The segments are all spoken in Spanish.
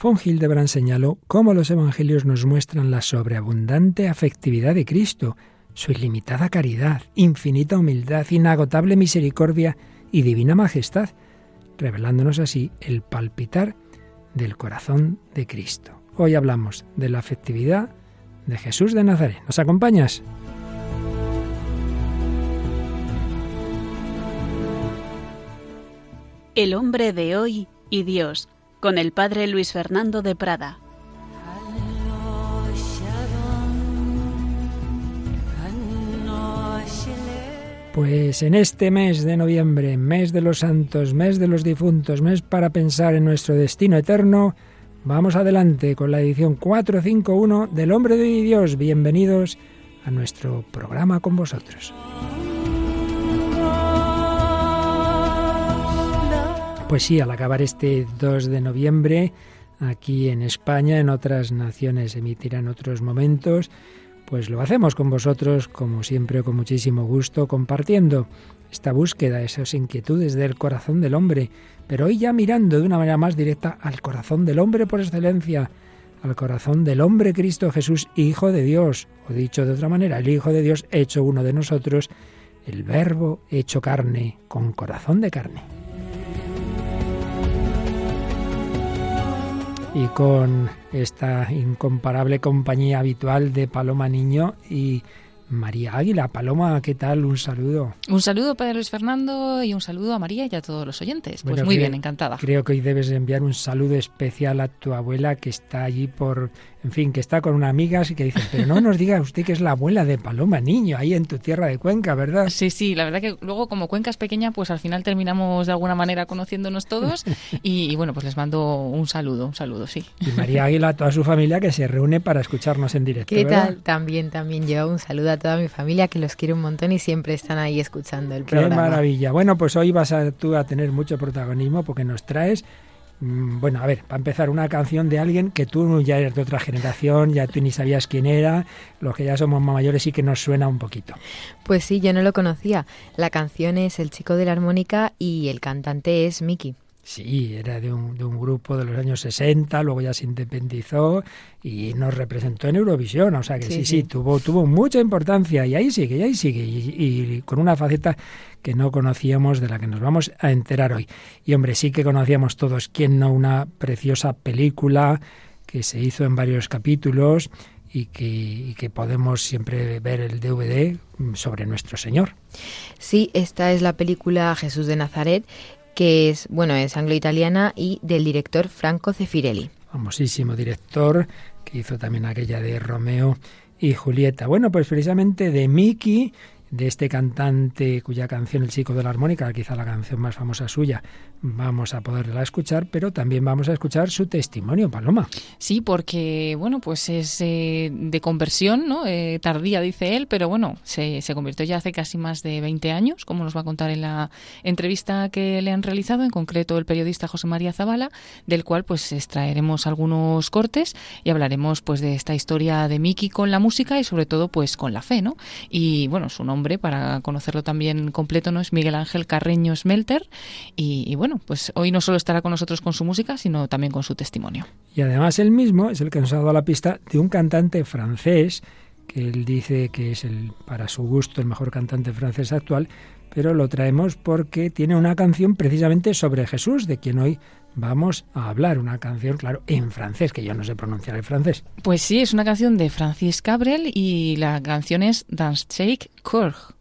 Von Hildebrand señaló cómo los evangelios nos muestran la sobreabundante afectividad de Cristo, su ilimitada caridad, infinita humildad, inagotable misericordia y divina majestad, revelándonos así el palpitar del corazón de Cristo. Hoy hablamos de la afectividad de Jesús de Nazaret. ¿Nos acompañas? El hombre de hoy y Dios, con el padre Luis Fernando de Prada. Pues en este mes de noviembre, mes de los santos, mes de los difuntos, mes para pensar en nuestro destino eterno, vamos adelante con la edición 451 del Hombre de Dios. Bienvenidos a nuestro programa con vosotros. Pues sí, al acabar este 2 de noviembre, aquí en España, en otras naciones emitirán otros momentos, pues lo hacemos con vosotros, como siempre, con muchísimo gusto, compartiendo esta búsqueda, esas inquietudes del corazón del hombre, pero hoy ya mirando de una manera más directa al corazón del hombre por excelencia, al corazón del hombre Cristo Jesús, Hijo de Dios, o dicho de otra manera, el Hijo de Dios hecho uno de nosotros, el Verbo hecho carne, con corazón de carne. Y con esta incomparable compañía habitual de Paloma Niño y María Águila. Paloma, ¿qué tal? Un saludo. Un saludo para Luis Fernando y un saludo a María y a todos los oyentes. Pues muy bien, encantada. Creo que hoy debes enviar un saludo especial a tu abuela que está allí por en fin, que está con una amiga y que dice, pero no nos diga usted que es la abuela de Paloma Niño, ahí en tu tierra de Cuenca, ¿verdad? Sí, sí, la verdad que luego como Cuenca es pequeña, pues al final terminamos de alguna manera conociéndonos todos y, bueno, pues les mando un saludo, un saludo, sí. Y María Águila, a toda su familia que se reúne para escucharnos en directo. ¿Qué tal? También, también yo un saludo a toda mi familia que los quiere un montón y siempre están ahí escuchando el programa. Qué maravilla. Bueno, pues hoy vas a, tú a tener mucho protagonismo porque nos traes Mm, bueno, a ver, para empezar, una canción de alguien que tú ya eres de otra generación, ya tú ni sabías quién era, los que ya somos más mayores sí que nos suena un poquito. Pues sí, yo no lo conocía. La canción es El chico de la armónica y el cantante es Mickey. Sí, era de un, de un, grupo de los años 60, luego ya se independizó y nos representó en Eurovisión. O sea que sí, sí, tuvo, tuvo mucha importancia y ahí sigue, y ahí sigue. Y, con una faceta que no conocíamos, de la que nos vamos a enterar hoy. Y hombre, sí que conocíamos todos, quién no, una preciosa película que se hizo en varios capítulos y que, y que, podemos siempre ver el DVD sobre nuestro Señor. Sí, esta es la película Jesús de Nazaret que es, bueno, es anglo-italiana y del director Franco Cefirelli. Famosísimo director que hizo también aquella de Romeo y Julieta. Bueno, pues precisamente de Mickey de este cantante cuya canción El chico de la armónica, quizá la canción más famosa suya, vamos a poderla escuchar, pero también vamos a escuchar su testimonio, Paloma. Sí, porque, bueno, pues es eh, de conversión, ¿no? Eh, tardía, dice él, pero bueno, se, se, convirtió ya hace casi más de 20 años, como nos va a contar en la entrevista que le han realizado, en concreto el periodista José María Zavala, del cual pues extraeremos algunos cortes y hablaremos pues de esta historia de Miki con la música y sobre todo pues con la fe, ¿no? Y bueno, su nombre para conocerlo también completo, ¿no? Es Miguel Ángel Carreño Smelter. Y, bueno, pues hoy no solo estará con nosotros con su música, sino también con su testimonio. Y además él mismo es el que nos ha dado la pista de un cantante francés que él dice que es el, para su gusto el mejor cantante francés actual, pero lo traemos porque tiene una canción precisamente sobre Jesús, de quien hoy vamos a hablar. Una canción, claro, en francés, que yo no sé pronunciar el francés. Pues sí, es una canción de Francis Cabrel y la canción es Dans Shake Courg.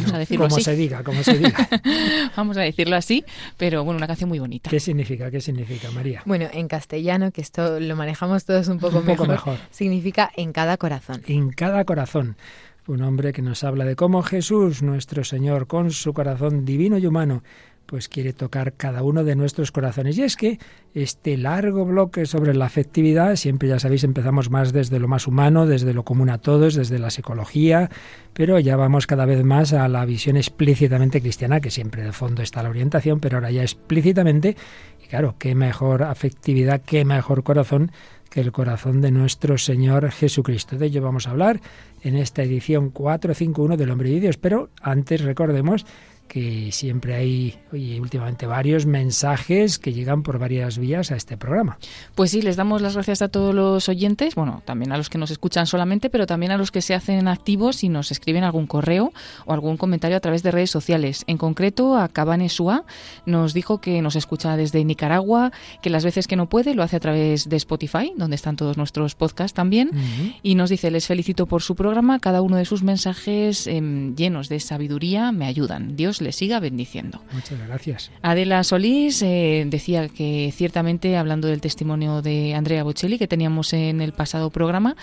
Vamos a decirlo como se diga, como se diga. Vamos a decirlo así, pero bueno, una canción muy bonita. ¿Qué significa? ¿Qué significa, María? Bueno, en castellano, que esto lo manejamos todos un poco, un mejor, significa en cada corazón. En cada corazón. Un hombre que nos habla de cómo Jesús, nuestro Señor, con su corazón divino y humano, pues quiere tocar cada uno de nuestros corazones. Y es que este largo bloque sobre la afectividad, siempre ya sabéis, empezamos más desde lo más humano, desde lo común a todos, desde la psicología, pero ya vamos cada vez más a la visión explícitamente cristiana, que siempre de fondo está la orientación, pero ahora ya explícitamente, y claro, qué mejor afectividad, qué mejor corazón que el corazón de nuestro Señor Jesucristo. De ello vamos a hablar en esta edición 451 del Hombre de Dios, pero antes recordemos que siempre hay, oye, últimamente varios mensajes que llegan por varias vías a este programa. Pues sí, les damos las gracias a todos los oyentes, bueno, también a los que nos escuchan solamente, pero también a los que se hacen activos y nos escriben algún correo o algún comentario a través de redes sociales. En concreto, a Cabane Sua nos dijo que nos escucha desde Nicaragua, que las veces que no puede lo hace a través de Spotify, donde están todos nuestros podcasts también, y nos dice, les felicito por su programa, cada uno de sus mensajes em, llenos de sabiduría me ayudan. Dios le siga bendiciendo. Muchas gracias. Adela Solís eh, decía que ciertamente, hablando del testimonio de Andrea Bocelli que teníamos en el pasado programa,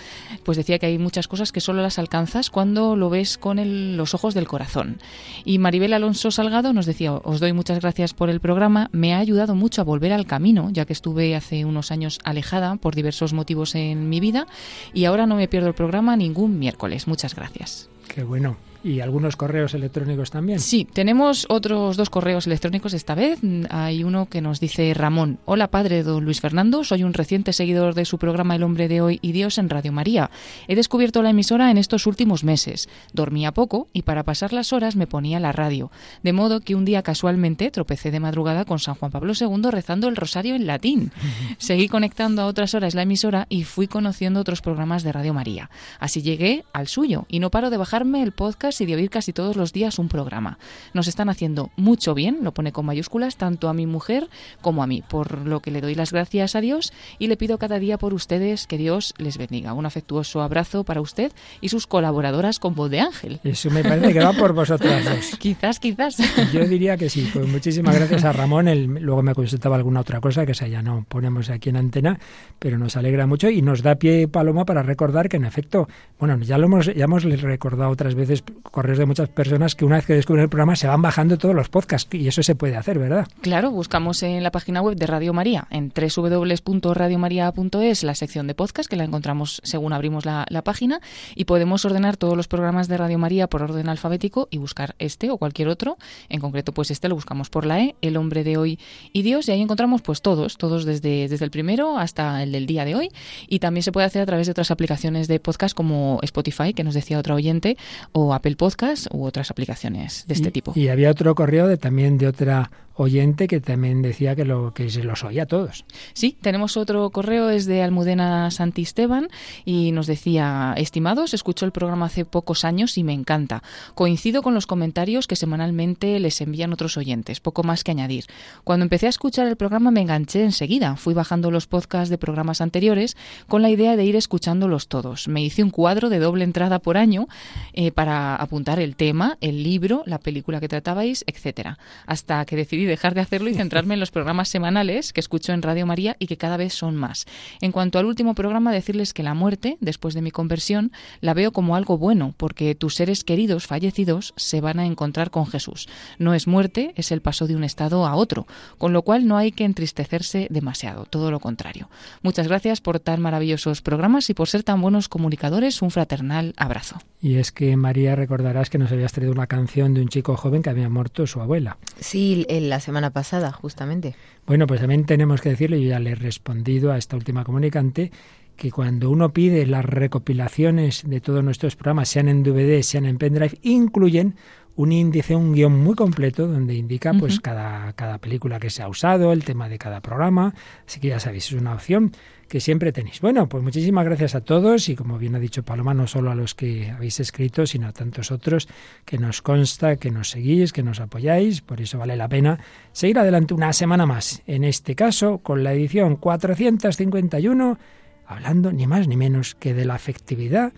pues decía que hay muchas cosas que solo las alcanzas cuando lo ves con los ojos del corazón. Y Maribel Alonso Salgado nos decía, os doy muchas gracias por el programa, me ha ayudado mucho a volver al camino, ya que estuve hace unos años alejada por diversos motivos en mi vida y ahora no me pierdo el programa ningún miércoles. Muchas gracias. Qué bueno y algunos correos electrónicos también. Sí, tenemos otros dos correos electrónicos esta vez. Hay uno que nos dice Ramón, hola padre don Luis Fernando, soy un reciente seguidor de su programa El hombre de hoy y Dios en Radio María. He descubierto la emisora en estos últimos meses. Dormía poco y para pasar las horas me ponía la radio, de modo que un día casualmente tropecé de madrugada con San Juan Pablo II rezando el rosario en latín. Seguí conectando a otras horas la emisora y fui conociendo otros programas de Radio María. Así llegué al suyo y no paro de bajarme el podcast y de oír casi todos los días un programa. Nos están haciendo mucho bien, lo pone con mayúsculas, tanto a mi mujer como a mí, por lo que le doy las gracias a Dios y le pido cada día por ustedes que Dios les bendiga. Un afectuoso abrazo para usted y sus colaboradoras con voz de ángel. Eso me parece que va por vosotras dos. quizás, quizás. Yo diría que sí. Pues muchísimas gracias a Ramón. luego me consultaba alguna otra cosa que esa ya no ponemos aquí en antena, pero nos alegra mucho y nos da pie Paloma para recordar que en efecto, bueno, ya lo hemos ya hemos recordado otras veces correos de muchas personas que una vez que descubren el programa se van bajando todos los podcasts y eso se puede hacer, ¿verdad? Claro, buscamos en la página web de Radio María, en www.radiomaria.es, la sección de podcast, que la encontramos según abrimos la, página, y podemos ordenar todos los programas de Radio María por orden alfabético y buscar este o cualquier otro. En concreto, pues este lo buscamos por la E, El hombre de hoy y Dios, y ahí encontramos pues todos, todos desde, desde el primero hasta el del día de hoy. Y también se puede hacer a través de otras aplicaciones de podcast como Spotify, que nos decía otra oyente, o Apple Podcast u otras aplicaciones de este tipo. Y había otro correo de, también de otra oyente que también decía que, lo, que se los oía a todos. Sí, tenemos otro correo, es de Almudena Santisteban y nos decía, estimados, escucho el programa hace pocos años y me encanta. Coincido con los comentarios que semanalmente les envían otros oyentes, poco más que añadir. Cuando empecé a escuchar el programa me enganché enseguida, fui bajando los podcasts de programas anteriores con la idea de ir escuchándolos todos. Me hice un cuadro de doble entrada por año eh, para apuntar el tema, el libro, la película que tratabais, etcétera, hasta que decidí dejar de hacerlo y centrarme en los programas semanales que escucho en Radio María y que cada vez son más. En cuanto al último programa, decirles que la muerte, después de mi conversión, la veo como algo bueno, porque tus seres queridos fallecidos se van a encontrar con Jesús. No es muerte, es el paso de un estado a otro, con lo cual no hay que entristecerse demasiado, todo lo contrario. Muchas gracias por tan maravillosos programas y por ser tan buenos comunicadores. Un fraternal abrazo. Y es que María recordarás que nos habías traído una canción de un chico joven que había muerto su abuela. Sí, la semana pasada, justamente. Bueno, pues también tenemos que decirle, yo ya le he respondido a esta última comunicante, que cuando uno pide las recopilaciones de todos nuestros programas, sean en DVD, sean en pendrive, incluyen un índice, un guion muy completo donde indica pues cada, cada película que se ha usado, el tema de cada programa. Así que ya sabéis, es una opción que siempre tenéis. Bueno, pues muchísimas gracias a todos y como bien ha dicho Paloma, no solo a los que habéis escrito, sino a tantos otros que nos consta, que nos seguís, que nos apoyáis. Por eso vale la pena seguir adelante una semana más. En este caso, con la edición 451, hablando ni más ni menos que de la afectividad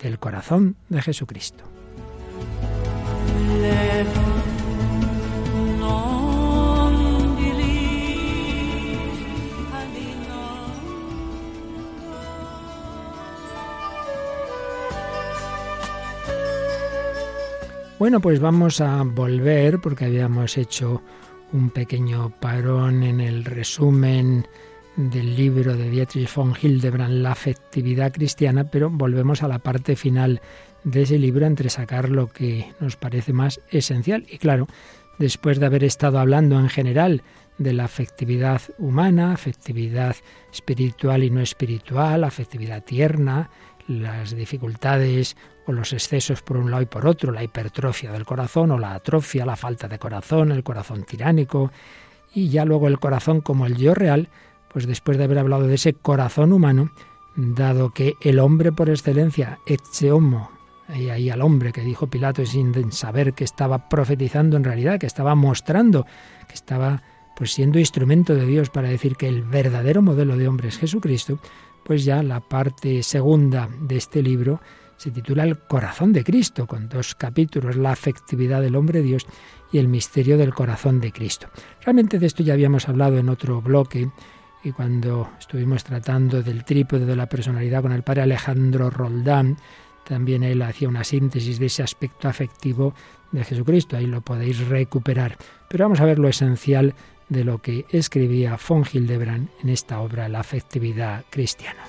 del corazón de Jesucristo. Bueno, pues vamos a volver porque habíamos hecho un pequeño parón en el resumen del libro de Dietrich von Hildebrand, La afectividad cristiana, pero volvemos a la parte final de ese libro entre sacar lo que nos parece más esencial. Y claro, después de haber estado hablando en general de la afectividad humana, afectividad espiritual y no espiritual, afectividad tierna, las dificultades o los excesos por un lado y por otro, la hipertrofia del corazón o la atrofia, la falta de corazón, el corazón tiránico, y ya luego el corazón como el yo real, pues después de haber hablado de ese corazón humano, dado que el hombre por excelencia, ecce homo, y ahí al hombre que dijo Pilato sin saber que estaba profetizando en realidad, que estaba mostrando, que estaba pues siendo instrumento de Dios para decir que el verdadero modelo de hombre es Jesucristo, pues ya la parte segunda de este libro se titula El corazón de Cristo, con dos capítulos, la afectividad del hombre Dios y el misterio del corazón de Cristo. Realmente de esto ya habíamos hablado en otro bloque, y cuando estuvimos tratando del trípode de la personalidad con el padre Alejandro Roldán, también él hacía una síntesis de ese aspecto afectivo de Jesucristo, ahí lo podéis recuperar. Pero vamos a ver lo esencial de lo que escribía von Hildebrand en esta obra, La afectividad cristiana.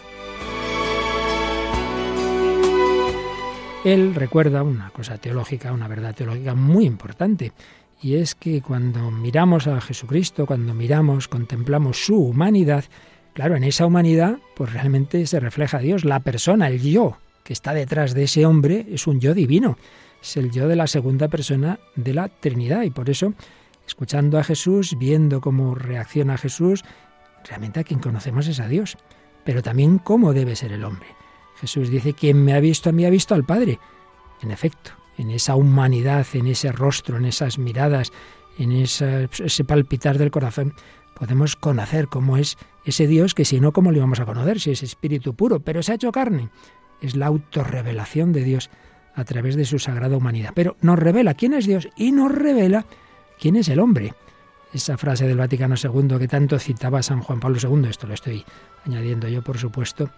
Él recuerda una cosa teológica, una verdad teológica muy importante, y es que cuando miramos a Jesucristo, cuando miramos, contemplamos su humanidad, claro, en esa humanidad, pues realmente se refleja Dios, la persona, el yo que está detrás de ese hombre es un yo divino, es el yo de la segunda persona de la Trinidad, y por eso escuchando a Jesús, viendo cómo reacciona Jesús, realmente a quien conocemos es a Dios, pero también cómo debe ser el hombre. Jesús dice, quien me ha visto a mí ha visto al Padre. En efecto, en esa humanidad, en ese rostro, en esas miradas, en ese palpitar del corazón, podemos conocer cómo es ese Dios que si no, ¿cómo lo íbamos a conocer? Si es espíritu puro, pero se ha hecho carne. Es la autorrevelación de Dios a través de su sagrada humanidad. Pero nos revela quién es Dios y nos revela ¿Quién es el hombre? Esa frase del Vaticano II que tanto citaba San Juan Pablo II, esto lo estoy añadiendo yo, por supuesto,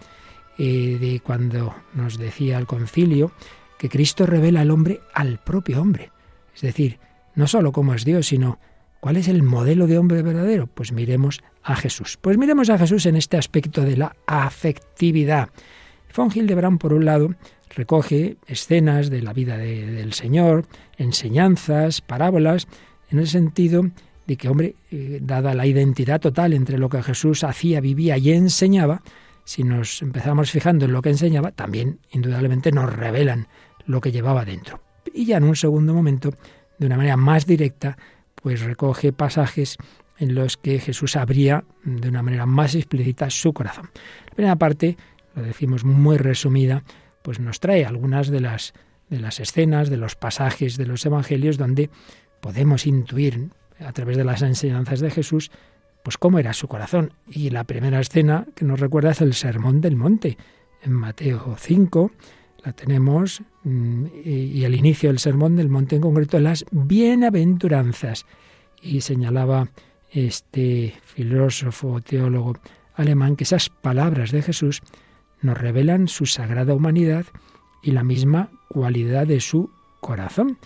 eh, de cuando nos decía al concilio que Cristo revela al hombre al propio hombre. Es decir, no solo cómo es Dios, sino cuál es el modelo de hombre verdadero. Pues miremos a Jesús. Pues miremos a Jesús en este aspecto de la afectividad. Von Hildebrand, por un lado, recoge escenas de la vida del Señor, enseñanzas, parábolas, en el sentido de que, hombre, eh, dada la identidad total entre lo que Jesús hacía, vivía y enseñaba, si nos empezamos fijando en lo que enseñaba, también indudablemente nos revelan lo que llevaba dentro. Y ya en un segundo momento, de una manera más directa, pues recoge pasajes en los que Jesús abría de una manera más explícita su corazón. La primera parte, lo decimos muy resumida, pues nos trae algunas de las de las escenas, de los pasajes de los evangelios donde podemos intuir a través de las enseñanzas de Jesús, pues cómo era su corazón. Y la primera escena que nos recuerda es el Sermón del Monte. En Mateo 5 la tenemos mm, y el inicio del Sermón del Monte en concreto, las bienaventuranzas. Y señalaba este filósofo, teólogo alemán, que esas palabras de Jesús nos revelan su sagrada humanidad y la misma cualidad de su corazón.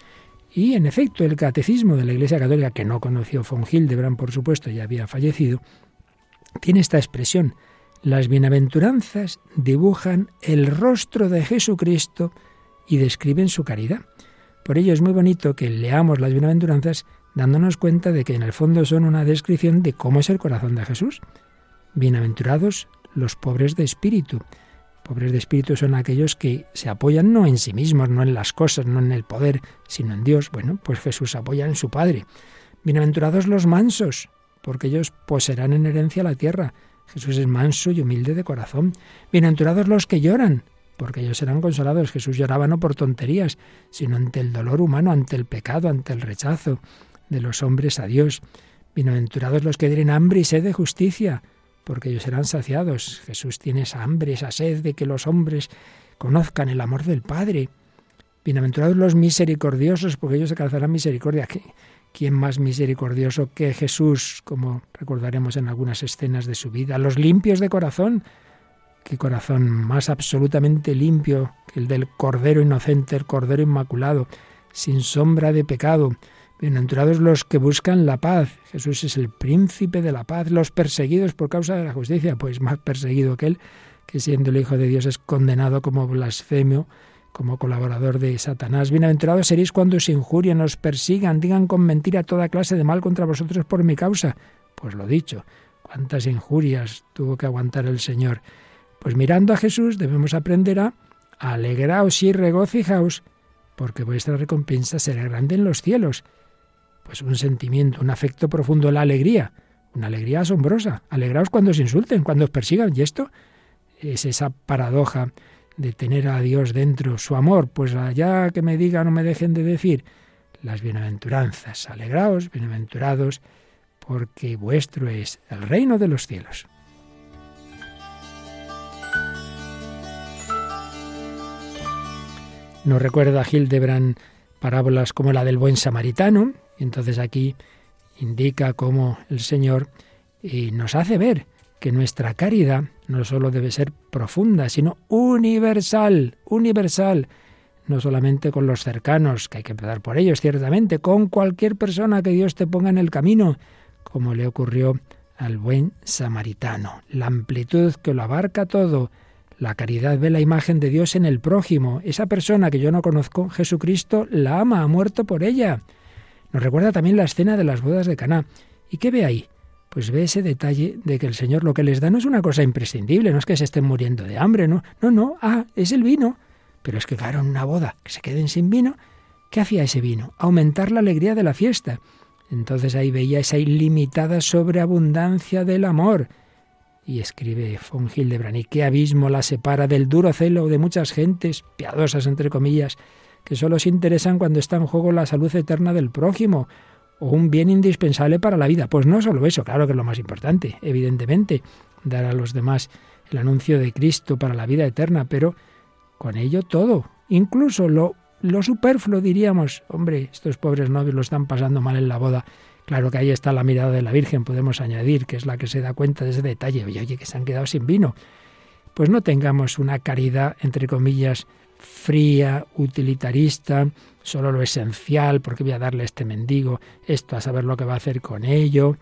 Y en efecto, el catecismo de la Iglesia Católica, que no conoció von Hildebrand, por supuesto, ya había fallecido, tiene esta expresión. Las bienaventuranzas dibujan el rostro de Jesucristo y describen su caridad. Por ello es muy bonito que leamos las bienaventuranzas dándonos cuenta de que en el fondo son una descripción de cómo es el corazón de Jesús. Bienaventurados los pobres de espíritu, Pobres de espíritu son aquellos que se apoyan no en sí mismos, no en las cosas, no en el poder, sino en Dios. Bueno, pues Jesús apoya en su Padre. Bienaventurados los mansos, porque ellos poseerán en herencia la tierra. Jesús es manso y humilde de corazón. Bienaventurados los que lloran, porque ellos serán consolados. Jesús lloraba no por tonterías, sino ante el dolor humano, ante el pecado, ante el rechazo de los hombres a Dios. Bienaventurados los que tienen hambre y sed de justicia, porque ellos serán saciados. Jesús tiene esa hambre, esa sed de que los hombres conozcan el amor del Padre. Bienaventurados los misericordiosos, porque ellos alcanzarán misericordia. ¿Quién más misericordioso que Jesús, como recordaremos en algunas escenas de su vida? Los limpios de corazón. ¿Qué corazón más absolutamente limpio que el del Cordero Inocente, el Cordero Inmaculado, sin sombra de pecado? Bienaventurados los que buscan la paz. Jesús es el príncipe de la paz. Los perseguidos por causa de la justicia, pues más perseguido que él, que siendo el Hijo de Dios es condenado como blasfemio, como colaborador de Satanás. Bienaventurados seréis cuando os injurien, os persigan, digan con mentira toda clase de mal contra vosotros por mi causa. Pues lo dicho, cuántas injurias tuvo que aguantar el Señor. Pues mirando a Jesús debemos aprender a alegraos y regocijaos, porque vuestra recompensa será grande en los cielos. Pues un sentimiento, un afecto profundo, la alegría, una alegría asombrosa. Alegraos cuando os insulten, cuando os persigan. Y esto es esa paradoja de tener a Dios dentro, su amor, pues allá que me digan o me dejen de decir las bienaventuranzas. Alegraos, bienaventurados, porque vuestro es el reino de los cielos. Nos recuerda Hildebrand parábolas como la del buen samaritano, y entonces aquí indica cómo el Señor eh, nos hace ver que nuestra caridad no solo debe ser profunda, sino universal, universal, no solamente con los cercanos, que hay que empezar por ellos, ciertamente, con cualquier persona que Dios te ponga en el camino, como le ocurrió al buen samaritano. La amplitud que lo abarca todo, la caridad ve la imagen de Dios en el prójimo. Esa persona que yo no conozco, Jesucristo la ama, ha muerto por ella. Nos recuerda también la escena de las bodas de Caná. ¿Y qué ve ahí? pues ve ese detalle de que el Señor lo que les da no es una cosa imprescindible, no es que se estén muriendo de hambre, no, no, no, ah, es el vino. Pero es que claro, una boda, que se queden sin vino, ¿qué hacía ese vino? Aumentar la alegría de la fiesta. Entonces ahí veía esa ilimitada sobreabundancia del amor. Y escribe von Hildebrand, ¿y qué abismo la separa del duro celo de muchas gentes, piadosas entre comillas, que solo se interesan cuando está en juego la salud eterna del prójimo, o un bien indispensable para la vida. Pues no solo eso, claro que es lo más importante, evidentemente, dar a los demás el anuncio de Cristo para la vida eterna, pero con ello todo, incluso lo, lo superfluo diríamos, hombre, estos pobres novios lo están pasando mal en la boda. Claro que ahí está la mirada de la Virgen, podemos añadir, que es la que se da cuenta de ese detalle. Oye, oye, que se han quedado sin vino. Pues no tengamos una caridad, entre comillas, fría, utilitarista, solo lo esencial, porque voy a darle a este mendigo esto a saber lo que va a hacer con ello.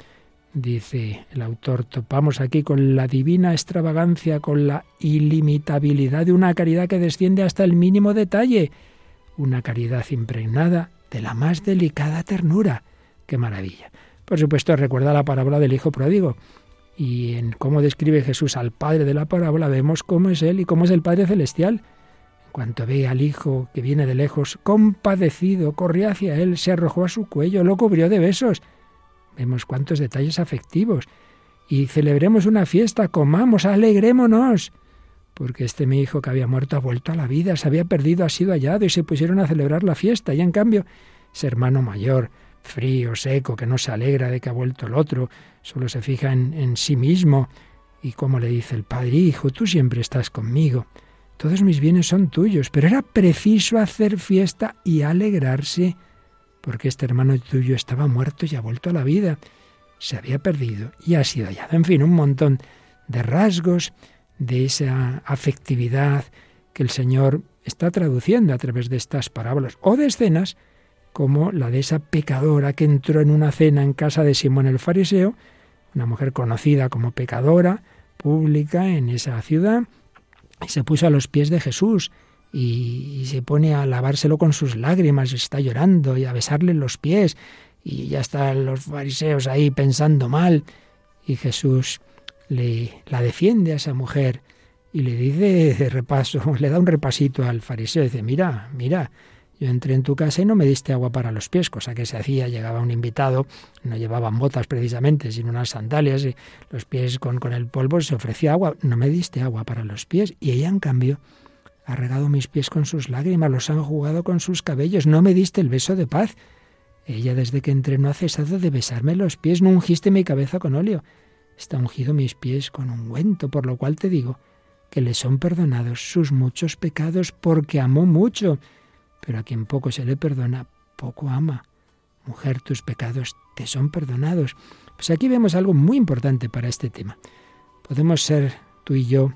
Dice el autor, topamos aquí con la divina extravagancia, con la ilimitabilidad de una caridad que desciende hasta el mínimo detalle, una caridad impregnada de la más delicada ternura. ¡Qué maravilla! Por supuesto, recuerda la parábola del Hijo Pródigo. Y en cómo describe Jesús al Padre de la parábola, vemos cómo es Él y cómo es el Padre Celestial cuanto ve al hijo que viene de lejos, compadecido, corrió hacia él, se arrojó a su cuello, lo cubrió de besos. Vemos cuántos detalles afectivos. Y celebremos una fiesta, comamos, alegrémonos. Porque este mi hijo que había muerto ha vuelto a la vida, se había perdido, ha sido hallado y se pusieron a celebrar la fiesta. Y en cambio, ese hermano mayor, frío, seco, que no se alegra de que ha vuelto el otro, solo se fija en, en sí mismo. Y como le dice el padre, hijo, tú siempre estás conmigo todos mis bienes son tuyos, pero era preciso hacer fiesta y alegrarse, porque este hermano tuyo estaba muerto y ha vuelto a la vida, se había perdido y ha sido hallado. En fin, un montón de rasgos de esa afectividad que el Señor está traduciendo a través de estas parábolas o de escenas como la de esa pecadora que entró en una cena en casa de Simón el fariseo, una mujer conocida como pecadora pública en esa ciudad, se puso a los pies de Jesús y, se pone a lavárselo con sus lágrimas, está llorando y a besarle los pies. Y ya están los fariseos ahí pensando mal. Y Jesús le la defiende a esa mujer y le dice de repaso, le da un repasito al fariseo, dice, mira, mira, yo entré en tu casa y no me diste agua para los pies, cosa que se hacía, llegaba un invitado, no llevaban botas precisamente, sino unas sandalias, y los pies con, con el polvo, se ofrecía agua, no me diste agua para los pies, y ella en cambio ha regado mis pies con sus lágrimas, los han jugado con sus cabellos, no me diste el beso de paz. Ella desde que entré no ha cesado de besarme los pies, no ungiste mi cabeza con óleo, está ungido mis pies con ungüento, por lo cual te digo que le son perdonados sus muchos pecados porque amó mucho pero a quien poco se le perdona, poco ama. Mujer, tus pecados te son perdonados. Pues aquí vemos algo muy importante para este tema. Podemos ser tú y yo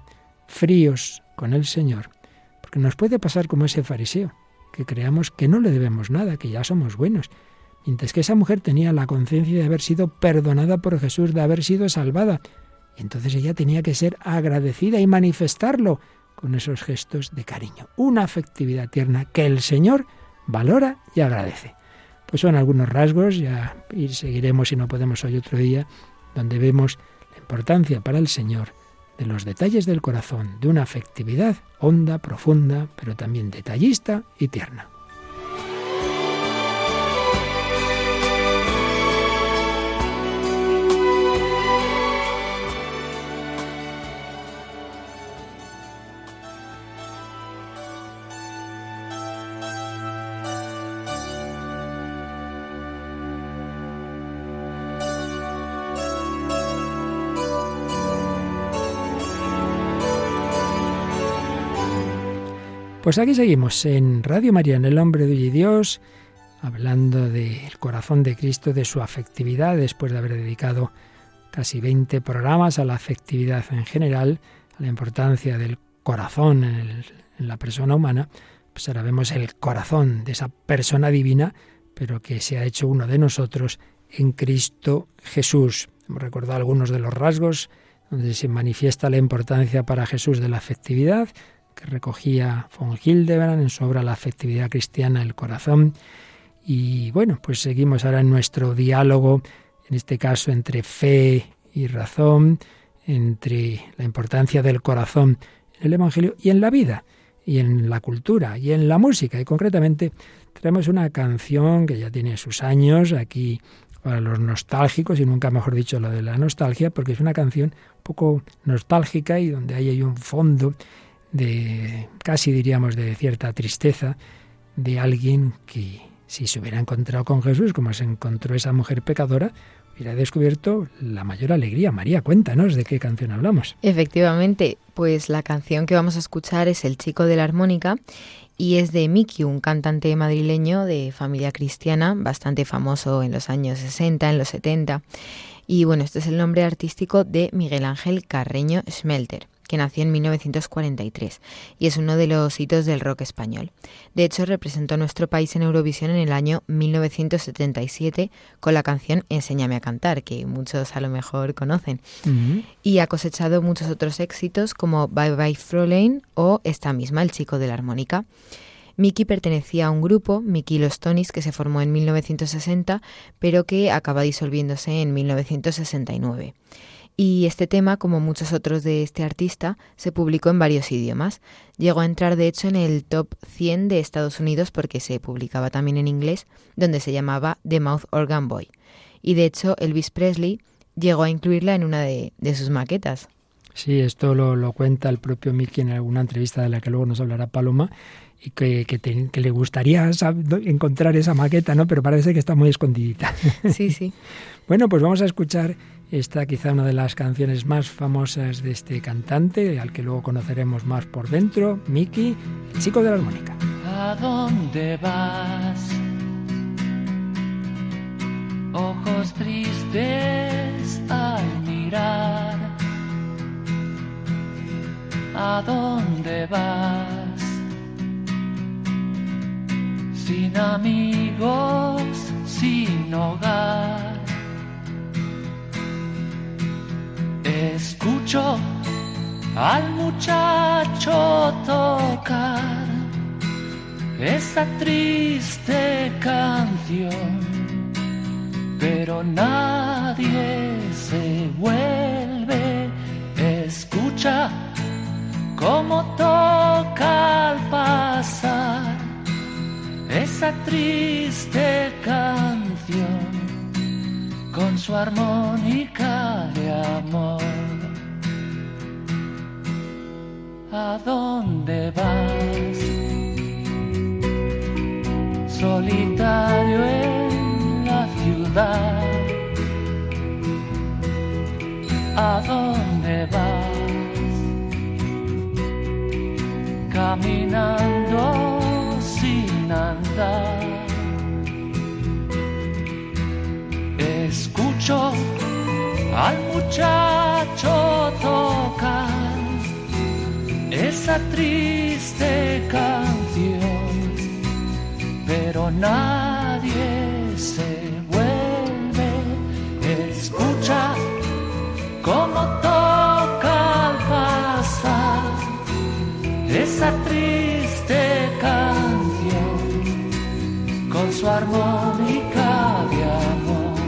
fríos con el Señor, porque nos puede pasar como ese fariseo, que creamos que no le debemos nada, que ya somos buenos, mientras que esa mujer tenía la conciencia de haber sido perdonada por Jesús, de haber sido salvada. Entonces ella tenía que ser agradecida y manifestarlo con esos gestos de cariño. Una afectividad tierna que el Señor valora y agradece. Pues son algunos rasgos, ya y seguiremos si no podemos hoy otro día, donde vemos la importancia para el Señor de los detalles del corazón, de una afectividad honda, profunda, pero también detallista y tierna. Pues aquí seguimos en Radio María, en El Hombre de Dios, hablando del corazón de Cristo, de su afectividad, después de haber dedicado casi 20 programas a la afectividad en general, a la importancia del corazón en, en la persona humana, pues ahora vemos el corazón de esa persona divina, pero que se ha hecho uno de nosotros en Cristo Jesús. Hemos recordado algunos de los rasgos donde se manifiesta la importancia para Jesús de la afectividad, que recogía von Hildebrand en su obra La afectividad cristiana del corazón. Y bueno, pues seguimos ahora en nuestro diálogo, en este caso entre fe y razón, entre la importancia del corazón en el Evangelio y en la vida, y en la cultura, y en la música. Y concretamente tenemos una canción que ya tiene sus años aquí para los nostálgicos, y nunca mejor dicho lo de la nostalgia, porque es una canción un poco nostálgica y donde ahí hay un fondo de casi diríamos de cierta tristeza de alguien que si se hubiera encontrado con Jesús como se encontró esa mujer pecadora, hubiera descubierto la mayor alegría. María, cuéntanos de qué canción hablamos. Efectivamente, pues la canción que vamos a escuchar es El chico de la armónica y es de Miki, un cantante madrileño de familia cristiana, bastante famoso en los años 60, en los 70. Y bueno, este es el nombre artístico de Miguel Ángel Carreño Schmelter que nació en 1943 y es uno de los hitos del rock español. De hecho, representó a nuestro país en Eurovisión en el año 1977 con la canción Enséñame a cantar, que muchos a lo mejor conocen, y ha cosechado muchos otros éxitos como Bye Bye Fräulein o esta misma, El chico de la armónica. Mickey pertenecía a un grupo, Mickey los Tonys, que se formó en 1960, pero que acaba disolviéndose en 1969. Y este tema, como muchos otros de este artista, se publicó en varios idiomas. Llegó a entrar, de hecho, en el top 100 de Estados Unidos porque se publicaba también en inglés, donde se llamaba The Mouth Organ Boy. Y de hecho, Elvis Presley llegó a incluirla en una de, sus maquetas. Sí, esto lo, cuenta el propio Mickey en alguna entrevista de la que luego nos hablará Paloma y que, que, le gustaría encontrar esa maqueta, ¿no? Pero parece que está muy escondidita. Sí, sí. bueno, pues vamos a escuchar esta quizá una de las canciones más famosas de este cantante, al que luego conoceremos más por dentro, Mickey, el chico de la armónica. ¿A dónde vas? Ojos tristes al mirar. ¿A dónde vas? Sin amigos, sin hogar Al muchacho tocar esa triste canción, pero nadie se vuelve. Escucha cómo toca al pasar esa triste canción con su armónica de amor. ¿A dónde vas? Solitario en la ciudad. ¿A dónde vas? Caminando sin andar escucho al muchacho tocar esa triste canción, pero nadie se vuelve, escucha cómo toca al pasar esa triste canción con su armónica de amor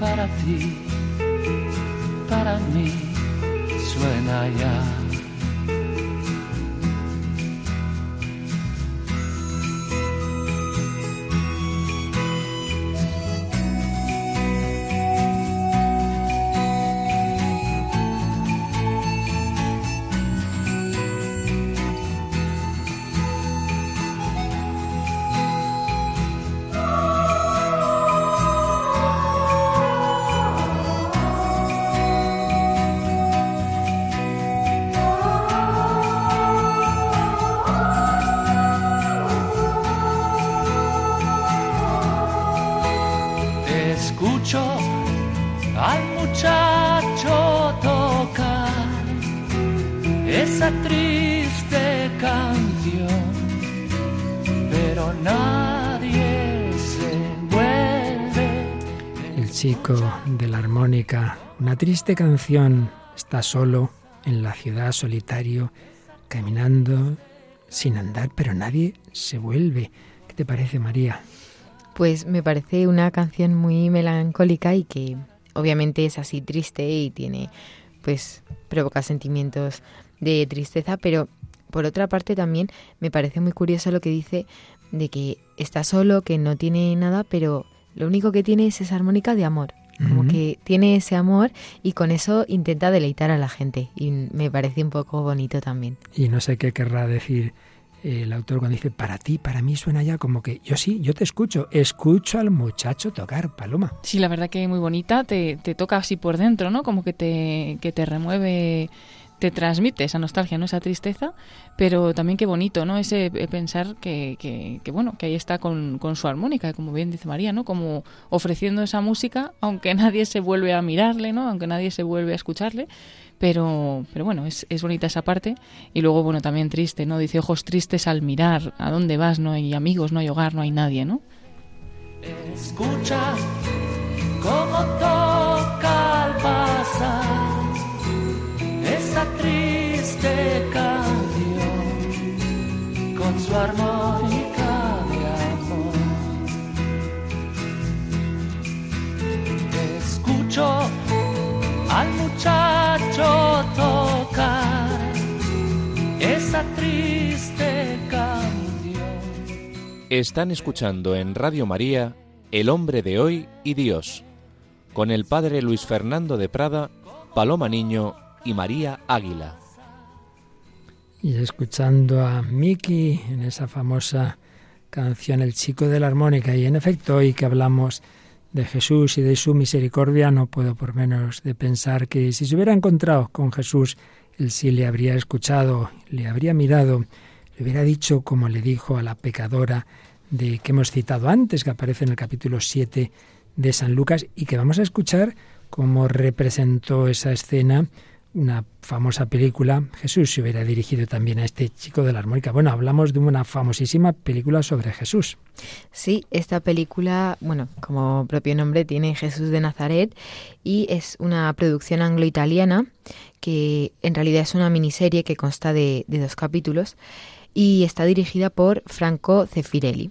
para ti, para mí suena de la armónica, una triste canción, está solo en la ciudad solitario, caminando sin andar, pero nadie se vuelve. ¿Qué te parece, María? Pues me parece una canción muy melancólica y que obviamente es así triste y tiene, pues, provoca sentimientos de tristeza, pero por otra parte también me parece muy curioso lo que dice de que está solo, que no tiene nada, pero lo único que tiene es esa armónica de amor. Como que tiene ese amor y con eso intenta deleitar a la gente. Y me parece un poco bonito también. Y no sé qué querrá decir el autor cuando dice, para ti, para mí suena ya como que yo sí, yo te escucho, escucho al muchacho tocar, Paloma. Sí, la verdad que muy bonita, te, te toca así por dentro, ¿no? Como que te, que te remueve te transmite esa nostalgia, ¿no? Esa tristeza, pero también qué bonito, ¿no? Ese eh, pensar que, que, bueno, que ahí está con, con, su armónica, como bien dice María, ¿no? Como ofreciendo esa música, aunque nadie se vuelve a mirarle, ¿no? Aunque nadie se vuelve a escucharle, pero, pero bueno, es, es bonita esa parte. Y luego, bueno, también triste, ¿no? Dice ojos tristes al mirar, ¿a dónde vas? No hay amigos, no hay hogar, no hay nadie, ¿no? Escucha cómo toca Escucho al muchacho tocar esa triste canción. Están escuchando en Radio María El hombre de hoy y Dios, con el padre Luis Fernando de Prada, Paloma Niño y María Águila. Y escuchando a Miki en esa famosa canción El chico de la armónica, y en efecto hoy que hablamos de Jesús y de su misericordia, no puedo por menos de pensar que si se hubiera encontrado con Jesús, él sí le habría escuchado, le habría mirado, le hubiera dicho como le dijo a la pecadora de que hemos citado antes, que aparece en el capítulo 7 de San Lucas, y que vamos a escuchar cómo representó esa escena una famosa película, Jesús se hubiera dirigido también a este chico de la armónica. Bueno, hablamos de una famosísima película sobre Jesús. Sí, esta película, bueno, como propio nombre tiene Jesús de Nazaret y es una producción anglo-italiana que en realidad es una miniserie que consta de, de dos capítulos y está dirigida por Franco Zeffirelli.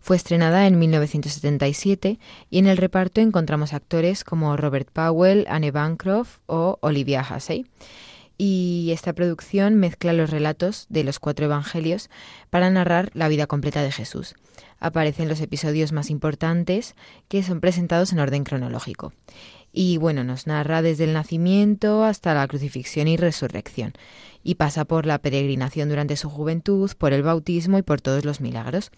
Fue estrenada en 1977 y en el reparto encontramos actores como Robert Powell, Anne Bancroft o Olivia Hussey. Y esta producción mezcla los relatos de los cuatro evangelios para narrar la vida completa de Jesús. Aparecen los episodios más importantes que son presentados en orden cronológico. Y bueno, nos narra desde el nacimiento hasta la crucifixión y resurrección. Y pasa por la peregrinación durante su juventud, por el bautismo y por todos los milagros.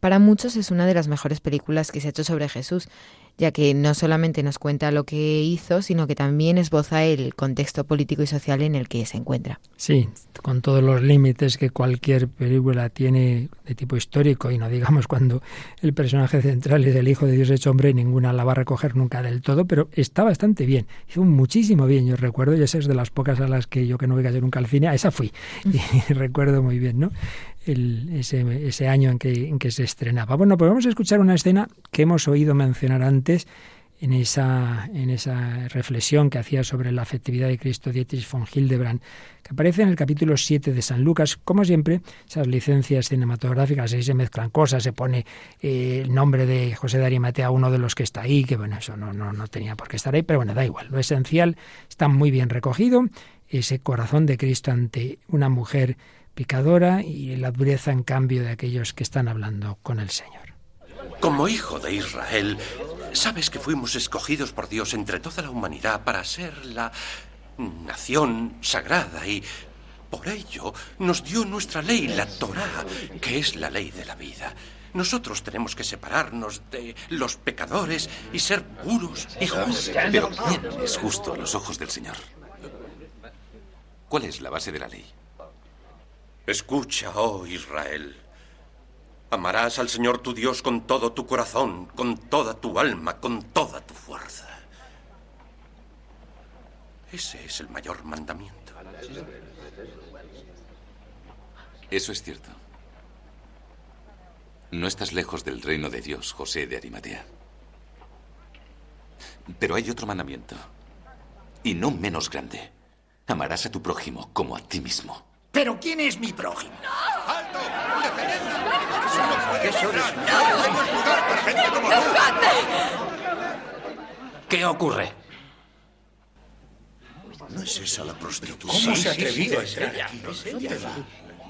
Para muchos es una de las mejores películas que se ha hecho sobre Jesús, ya que no solamente nos cuenta lo que hizo, sino que también esboza el contexto político y social en el que se encuentra. Sí, con todos los límites que cualquier película tiene de tipo histórico, y no digamos cuando el personaje central es el Hijo de Dios hecho hombre, ninguna la va a recoger nunca del todo, pero está bastante bien, hizo muchísimo bien, yo recuerdo, y esa es de las pocas a las que yo que no voy a nunca al cine, a esa fui, y recuerdo muy bien, ¿no? Ese, ese, año en que, en que se estrenaba. Bueno, pues vamos a escuchar una escena que hemos oído mencionar antes en esa, en esa reflexión que hacía sobre la afectividad de Cristo Dietrich von Hildebrand, que aparece en el capítulo 7 de San Lucas. Como siempre, esas licencias cinematográficas, ahí se mezclan cosas, se pone eh, el nombre de José de Arimatea, uno de los que está ahí, que bueno, eso no, no, no tenía por qué estar ahí, pero bueno, da igual. Lo esencial está muy bien recogido, ese corazón de Cristo ante una mujer picadora y la dureza en cambio de aquellos que están hablando con el Señor. Como hijo de Israel, sabes que fuimos escogidos por Dios entre toda la humanidad para ser la nación sagrada y por ello nos dio nuestra ley, la Torá, que es la ley de la vida. Nosotros tenemos que separarnos de los pecadores y ser puros y justos. Pero ¿quién es justo a los ojos del Señor? ¿Cuál es la base de la ley? Escucha, oh Israel. Amarás al Señor tu Dios con todo tu corazón, con toda tu alma, con toda tu fuerza. Ese es el mayor mandamiento. Eso es cierto. No estás lejos del reino de Dios, José de Arimatea. Pero hay otro mandamiento, y no menos grande. Amarás a tu prójimo como a ti mismo. ¿Pero quién es mi prójimo? ¡Alto! ¿Qué son ¿Qué ocurre? ¿No es esa la prostituta? ¿Cómo se ha atrevido a entrar aquí? ¿Dónde va?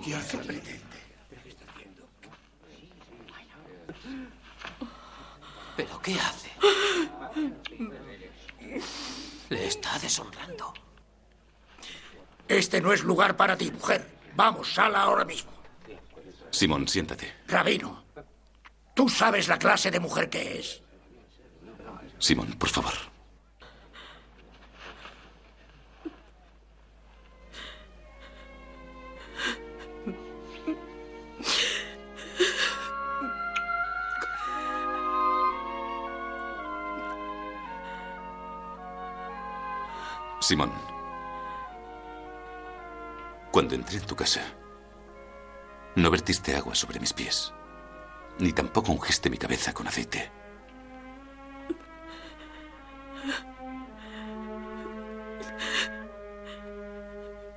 ¿Qué hace pretende? ¿Pero qué hace? Le está deshonrando. Este no es lugar para ti, mujer. Vamos, sal ahora mismo. Simón, siéntate. Rabino, tú sabes la clase de mujer que es. Simón, por favor. Simón, cuando entré en tu casa, no vertiste agua sobre mis pies, ni tampoco ungiste mi cabeza con aceite.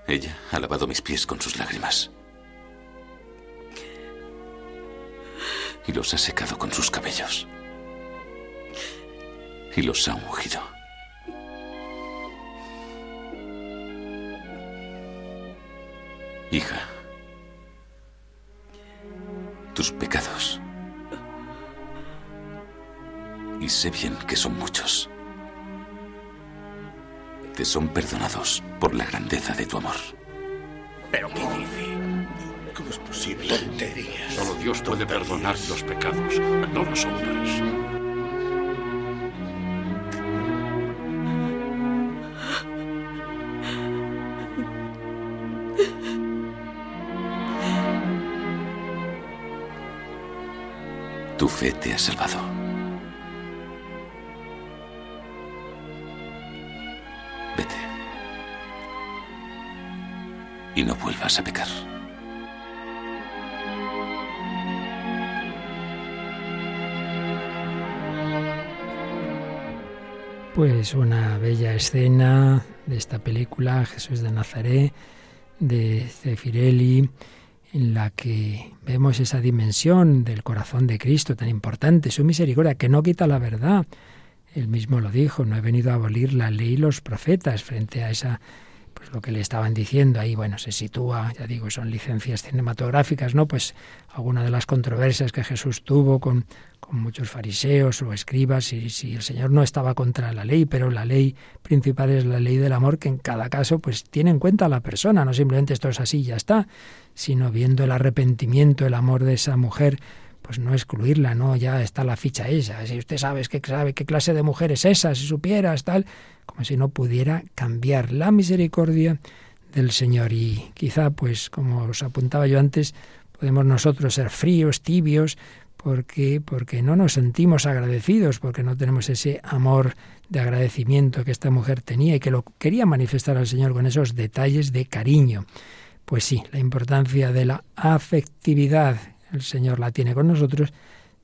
Ella ha lavado mis pies con sus lágrimas. Y los ha secado con sus cabellos. Y los ha ungido. Hija, tus pecados. Y sé bien que son muchos. Te son perdonados por la grandeza de tu amor. ¿Pero qué dice? ¿Cómo es posible? Tonterías. Solo Dios puede perdonar los pecados, no los hombres. Fe te ha salvado. Vete. Y no vuelvas a pecar. Pues una bella escena de esta película, Jesús de Nazaret, de Cefirelli, en la que vemos esa dimensión del corazón de Cristo tan importante, su misericordia, que no quita la verdad. Él mismo lo dijo, no he venido a abolir la ley y los profetas frente a esa pues lo que le estaban diciendo ahí, bueno, se sitúa, ya digo, son licencias cinematográficas, ¿no? Pues alguna de las controversias que Jesús tuvo con, con muchos fariseos o escribas, y si el Señor no estaba contra la ley, pero la ley principal es la ley del amor, que en cada caso pues tiene en cuenta a la persona, no simplemente esto es así y ya está, sino viendo el arrepentimiento, el amor de esa mujer, pues no excluirla, no, ya está la ficha esa. Si usted sabe, que sabe qué clase de mujer es esa, si supieras tal, como si no pudiera cambiar la misericordia del Señor. Y quizá, pues, como os apuntaba yo antes, podemos nosotros ser fríos, tibios, porque, porque no nos sentimos agradecidos, porque no tenemos ese amor de agradecimiento que esta mujer tenía y que lo quería manifestar al Señor con esos detalles de cariño. Pues sí, la importancia de la afectividad, el Señor la tiene con nosotros,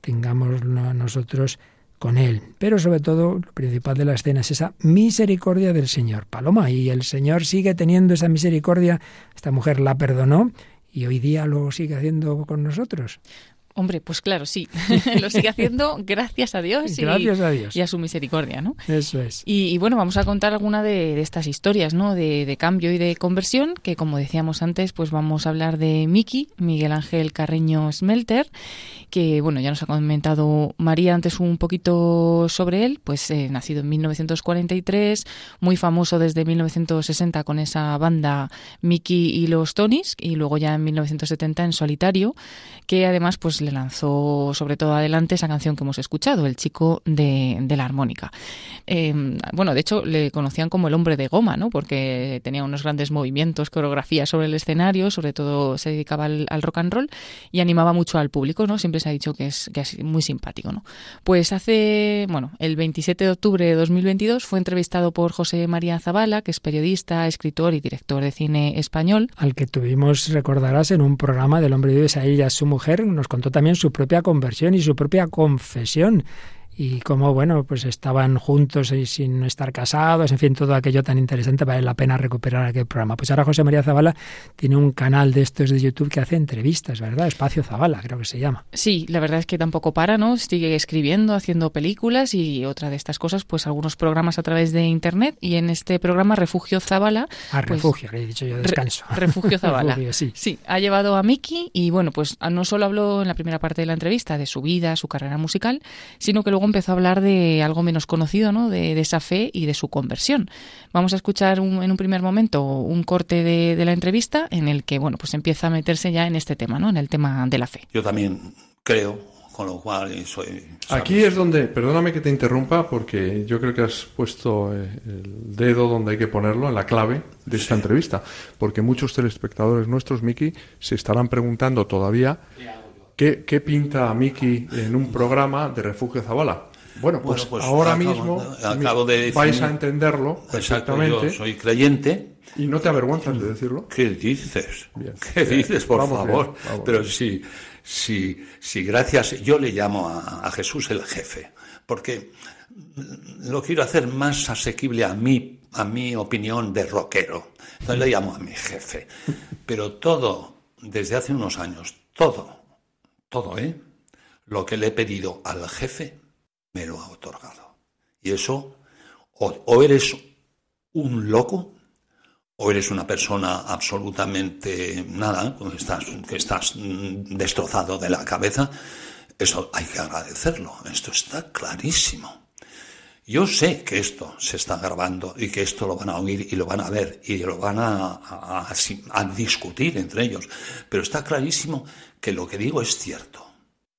tengamos nosotros con él. Pero sobre todo, lo principal de la escena es esa misericordia del Señor. Paloma, y el Señor sigue teniendo esa misericordia. Esta mujer la perdonó y hoy día lo sigue haciendo con nosotros. Hombre, pues claro, sí. lo sigue haciendo gracias a Dios, gracias y, a Dios y a su misericordia, ¿no? Eso es. Y, bueno, vamos a contar alguna de, estas historias, ¿no? De, cambio y de conversión, que como decíamos antes, pues vamos a hablar de Miki, Miguel Ángel Carreño Smelter, que bueno, ya nos ha comentado María antes un poquito sobre él, pues eh, nacido en 1943, muy famoso desde 1960 con esa banda Miki y los Tonys, y luego ya en 1970 en solitario, que además pues le lanzó sobre todo adelante esa canción que hemos escuchado, El chico de, la armónica. Em, bueno, de hecho le conocían como el hombre de goma, ¿no? Porque tenía unos grandes movimientos, coreografías sobre el escenario, sobre todo se dedicaba al, rock and roll y animaba mucho al público, ¿no? Siempre se ha dicho que es, muy simpático, ¿no? Pues hace, bueno, el 27 de octubre de 2022 fue entrevistado por José María Zavala, que es periodista, escritor y director de cine español. Al que tuvimos, recordarás, en un programa del hombre de Dios, a ella, su mujer, nos contó también su propia conversión y su propia confesión y cómo, bueno, pues estaban juntos y sin estar casados, en fin, todo aquello tan interesante, vale la pena recuperar aquel programa. Pues ahora José María Zavala tiene un canal de estos de YouTube que hace entrevistas, ¿verdad? Espacio Zavala, creo que se llama. Sí, la verdad es que tampoco para, ¿no? Sigue escribiendo, haciendo películas y otra de estas cosas, pues algunos programas a través de Internet y en este programa Refugio Zavala... Ah, pues, refugio, que he dicho yo descanso. refugio Zavala. refugio, sí. sí, ha llevado a Miki y bueno, pues no solo habló en la primera parte de la entrevista de su vida, su carrera musical, sino que luego empezó a hablar de algo menos conocido, ¿no? De, esa fe y de su conversión. Vamos a escuchar en un primer momento un corte de, la entrevista en el que, bueno, pues empieza a meterse ya en este tema, ¿no? En el tema de la fe. Yo también creo, con lo cual soy... Aquí es donde, perdóname que te interrumpa, porque yo creo que has puesto eh, el dedo donde hay que ponerlo, en la clave de esta entrevista, porque muchos telespectadores nuestros, Miki, se estarán preguntando todavía... ¿Qué, ¿Qué, pinta Miki en un programa de Refugio Zabala? Bueno, pues, pues ahora mismo acabo de vais a entenderlo perfectamente. yo soy creyente. ¿Y no te avergüenzas de decirlo? ¿Qué dices? ¿Qué dices, por favor? Pero sí, sí, sí, gracias. Yo le llamo a, Jesús el jefe, porque lo quiero hacer más asequible a mí, a mi opinión de rockero. Entonces le llamo a mi jefe. Pero todo, desde hace unos años, todo, todo, ¿eh? Lo que le he pedido al jefe, me lo ha otorgado. Y eso, o, eres un loco, o eres una persona absolutamente nada, estás, que estás destrozado de la cabeza, eso hay que agradecerlo. Esto está clarísimo. Yo sé que esto se está grabando y que esto lo van a oír y lo van a ver y lo van a, discutir entre ellos, pero está clarísimo que lo que digo es cierto.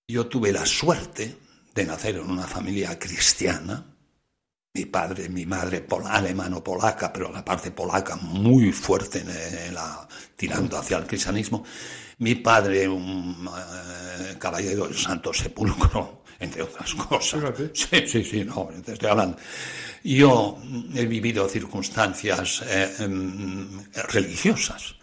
Yo tuve la suerte de nacer en una familia cristiana. Mi padre, mi madre alemano-polaca, pero la parte polaca muy fuerte, en la, tirando hacia el cristianismo. Mi padre, un eh, caballero del Santo Sepulcro, entre otras cosas. Sí, sí, sí, no, te estoy hablando. Yo he vivido circunstancias eh, em, religiosas,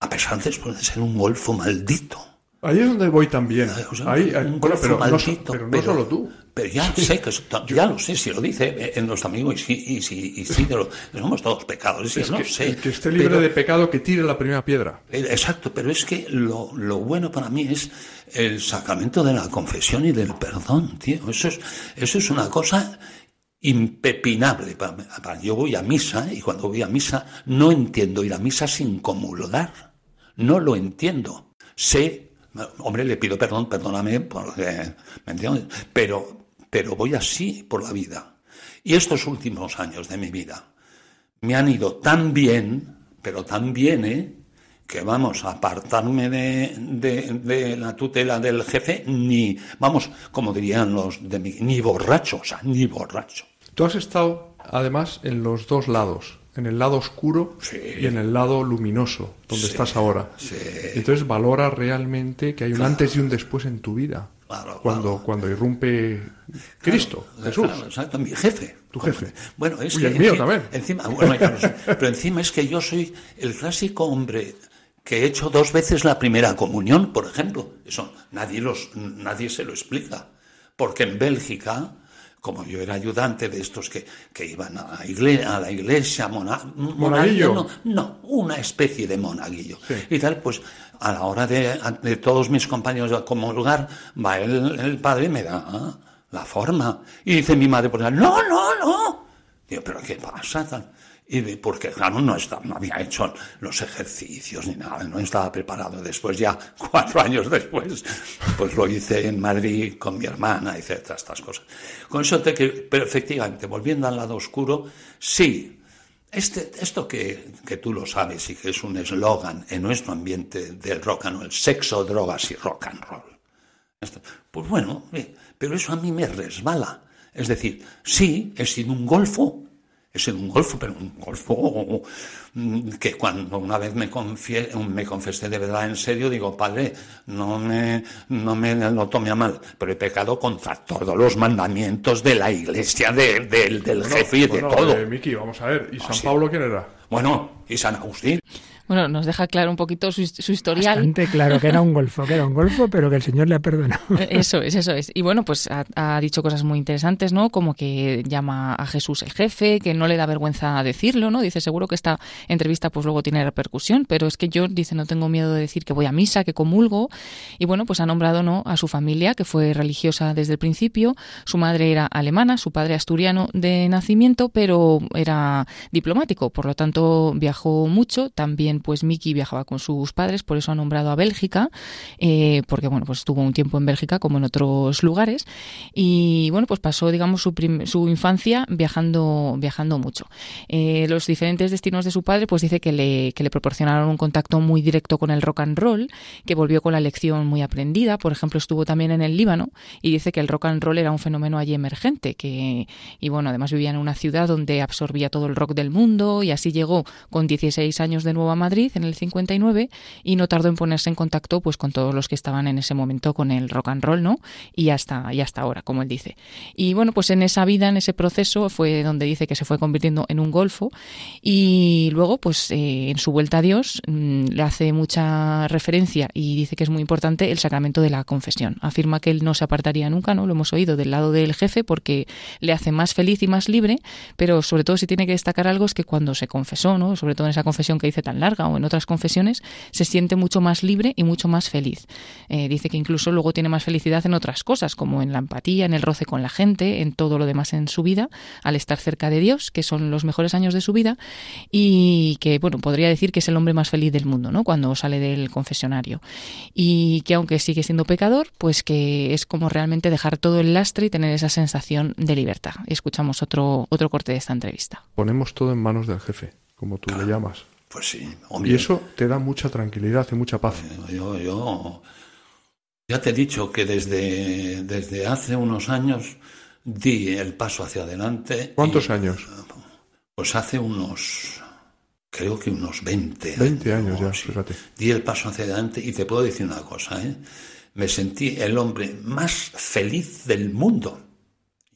a pesar de ser un golfo maldito Ahí es donde voy también. Ahí, bueno, pero, no, pero, no, solo tú. Pero ya sé que ya lo sé, si lo dice eh, en nuestro amigo y si, y si, y si lo, somos todos pecadores. Es que, sé, que esté libre de pecado que tire la primera piedra. Eh, exacto, pero es que lo, lo, bueno para mí es el sacramento de la confesión y del perdón, tío. Eso es, eso es una cosa impepinable. Yo voy a misa y cuando voy a misa no entiendo ir a misa sin comulgar. No lo entiendo. Sé Hombre, le pido perdón, perdóname, porque, ¿me entiendes? Pero, pero voy así por la vida. Y estos últimos años de mi vida me han ido tan bien, pero tan bien, ¿eh? que vamos a apartarme de, de, la tutela del jefe, ni, vamos, como dirían los de mi, ni borracho, o sea, ni borracho. Tú has estado, además, en los dos lados en el lado oscuro y en el lado luminoso, donde estás ahora. Entonces valora realmente que hay un antes y un después en tu vida. cuando, cuando irrumpe Cristo, Jesús. exacto, mi jefe. Tu jefe. Bueno, es que el mío también. Encima, bueno, pero encima es que yo soy el clásico hombre que he hecho dos veces la primera comunión, por ejemplo. Eso nadie, los, nadie se lo explica porque en Bélgica, como yo era ayudante de estos que, que iban a la iglesia, a la iglesia mona, ¿Monaguillo? No, no, una especie de monaguillo. Y tal, pues a la hora de, de todos mis compañeros a comulgar, va el, el padre y me da ah, la forma. Y dice mi madre, ahí, no, no, no. Digo, pero ¿qué pasa? Tal. Y porque, claro, no, estaba, no había hecho los ejercicios ni nada, no estaba preparado. Después, ya cuatro años después, pues lo hice en Madrid con mi hermana, etcétera, estas cosas. Con eso te pero efectivamente, volviendo al lado oscuro, sí, este, esto que, que tú lo sabes y que es un eslogan en nuestro ambiente del rock and roll, sexo, drogas y rock and roll. Esto, pues bueno, eh, pero eso a mí me resbala. Es decir, sí, he sido un golfo, sido un golfo, pero un golfo mm, que cuando una vez me, confie- me confesé de verdad en serio, digo, padre, no me, no me lo tome a mal, pero he pecado contra todos los mandamientos de la iglesia, de- del- del Bueno, jefe y de bueno, todo. eh, Miki, vamos a ver. ¿Y San sí. Pablo quién era? Bueno, y San Agustín. Bueno, nos deja claro un poquito su, su historial. Bastante claro que era un golfo, que era un golfo, pero que el Señor le ha perdonado. Eh, Eso es, eso es. Y bueno, pues ha, ha dicho cosas muy interesantes, ¿no? Como que llama a Jesús el jefe, que no le da vergüenza decirlo, ¿no? Dice, seguro que esta entrevista pues luego tiene repercusión, pero es que yo, dice, no tengo miedo de decir que voy a misa, que comulgo. Y bueno, pues ha nombrado, ¿no? A su familia, que fue religiosa desde el principio. Su madre era alemana, su padre asturiano de nacimiento, pero era diplomático, por lo tanto viajó mucho. También, pues Miki viajaba con sus padres, por eso ha nombrado a Bélgica, eh, porque bueno, pues estuvo un tiempo en Bélgica como en otros lugares. Y bueno, pues pasó, digamos, su, su infancia viajando, viajando mucho. Eh, los diferentes destinos de su padre, pues dice que le, que le proporcionaron un contacto muy directo con el rock and roll, que volvió con la lección muy aprendida. Por ejemplo, estuvo también en el Líbano y dice que el rock and roll era un fenómeno allí emergente, que, y bueno, además vivía en una ciudad donde absorbía todo el rock del mundo y así llegó con 16 años de nuevo a Madrid en el 59 y no tardó en ponerse en contacto pues con todos los que estaban en ese momento con el rock and roll, ¿no? Y hasta, y hasta ahora, como él dice. Y bueno, pues en esa vida, en ese proceso, fue donde dice que se fue convirtiendo en un golfo y luego, pues eh, en su vuelta a Dios, mm, le hace mucha referencia y dice que es muy importante el sacramento de la confesión. Afirma que él no se apartaría nunca, ¿no? Lo hemos oído del lado del jefe porque le hace más feliz y más libre, pero sobre todo si tiene que destacar algo es que cuando se confesó, ¿no? Sobre todo en esa confesión que dice tan larga o en otras confesiones, se siente mucho más libre y mucho más feliz. Eh, dice que incluso luego tiene más felicidad en otras cosas, como en la empatía, en el roce con la gente, en todo lo demás en su vida, al estar cerca de Dios, que son los mejores años de su vida, y que, bueno, podría decir que es el hombre más feliz del mundo, ¿no? Cuando sale del confesionario. Y que aunque sigue siendo pecador, pues que es como realmente dejar todo el lastre y tener esa sensación de libertad. Escuchamos otro, otro corte de esta entrevista. Ponemos todo en manos del jefe, como tú le llamas. Pues sí, Y hombre. eso te da mucha tranquilidad y mucha paz. Yo, yo ya te he dicho que desde, desde hace unos años di el paso hacia adelante. ¿Cuántos y, años? Pues hace unos, creo que unos 20. 20 años ya, sí. fíjate. Di el paso hacia adelante y te puedo decir una cosa, ¿eh? Me sentí el hombre más feliz del mundo.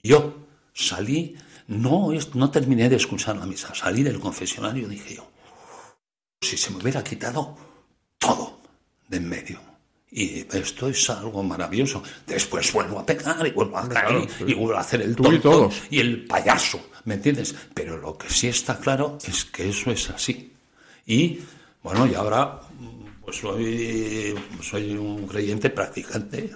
Yo salí, no, no terminé de escuchar la misa, salí del confesionario y dije yo, si se me hubiera quitado todo de en medio. Y esto es algo maravilloso. Después vuelvo a pecar y vuelvo a caer Claro, y vuelvo a hacer el y tonto todos. y el payaso, ¿me entiendes? Pero lo que sí está claro es que eso es así. Y bueno, y ahora pues soy, soy un creyente practicante.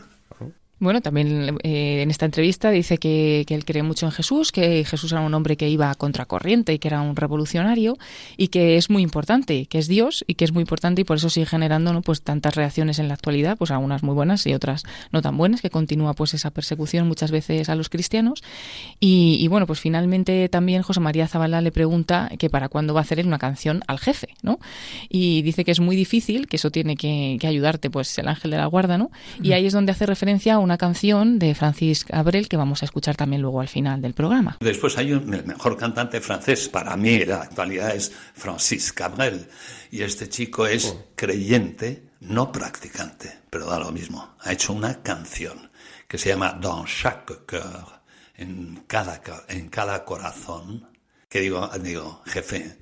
Bueno, también eh, en esta entrevista dice que, que él cree mucho en Jesús, que Jesús era un hombre que iba a contracorriente y que era un revolucionario y que es muy importante, que es Dios y que es muy importante y por eso sigue generando ¿no? pues tantas reacciones en la actualidad, pues algunas muy buenas y otras no tan buenas, que continúa pues esa persecución muchas veces a los cristianos. Y, y bueno, pues finalmente también José María Zabala le pregunta que para cuándo va a hacer él una canción al jefe, ¿no? Y dice que es muy difícil, que eso tiene que, que ayudarte pues el ángel de la guarda, ¿no? Y ahí es donde hace referencia a una canción de Francis Cabrel que vamos a escuchar también luego al final del programa. Después hay un, el mejor cantante francés para mí en la actualidad es Francis Cabrel. Y este chico es creyente, no practicante, pero da lo mismo. Ha hecho una canción que se llama Dans chaque cœur, en cada, ca- en cada corazón. Que digo, digo, jefe,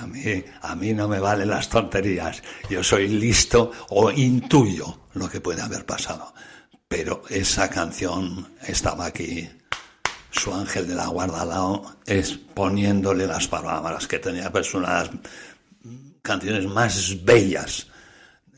a mí, a mí no me valen las tonterías. Yo soy listo o intuyo lo que puede haber pasado. Pero esa canción estaba aquí, su ángel de la guarda al lado, es poniéndole las palabras que tenía personas, canciones más bellas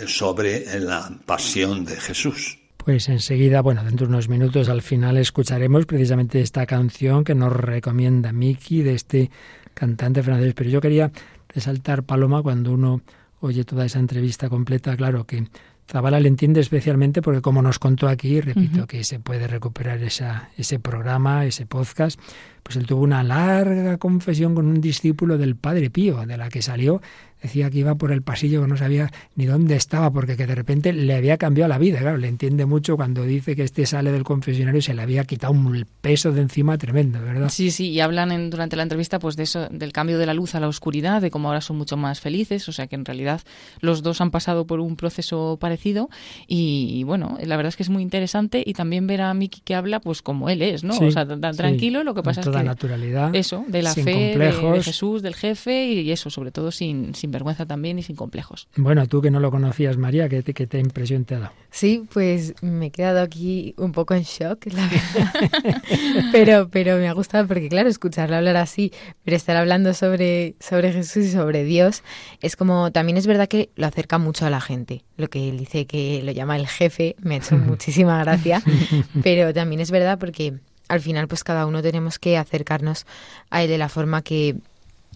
sobre la pasión de Jesús. Pues enseguida, bueno, dentro de unos minutos al final escucharemos precisamente esta canción que nos recomienda Miki de este cantante francés. Pero yo quería resaltar, Paloma, cuando uno oye toda esa entrevista completa, claro que Zabala le entiende especialmente porque como nos contó aquí, repito que se puede recuperar esa, ese programa, ese podcast, pues él tuvo una larga confesión con un discípulo del Padre Pío, de la que salió decía que iba por el pasillo que no sabía ni dónde estaba, porque que de repente le había cambiado la vida. Claro, le entiende mucho cuando dice que este sale del confesionario y se le había quitado un peso de encima tremendo, ¿verdad? Sí, sí, y hablan en, durante la entrevista pues de eso, del cambio de la luz a la oscuridad, de cómo ahora son mucho más felices, o sea que en realidad los dos han pasado por un proceso parecido y, bueno, la verdad es que es muy interesante y también ver a Miki que habla pues como él es, ¿no? o sea, tan tranquilo, lo que pasa es que... naturalidad. Eso, de la fe de, Jesús, del jefe y eso, sobre todo sin, sin vergüenza también y sin complejos. Bueno, tú que no lo conocías, María, ¿qué, qué te impresión te ha dado? Sí, pues me he quedado aquí un poco en shock, la verdad. pero, pero me ha gustado porque, claro, escucharlo hablar así, pero estar hablando sobre, sobre Jesús y sobre Dios, es como, también es verdad que lo acerca mucho a la gente. Lo que él dice que lo llama el jefe, me ha hecho muchísima gracia, pero también es verdad porque al final pues cada uno tenemos que acercarnos a él de la forma que,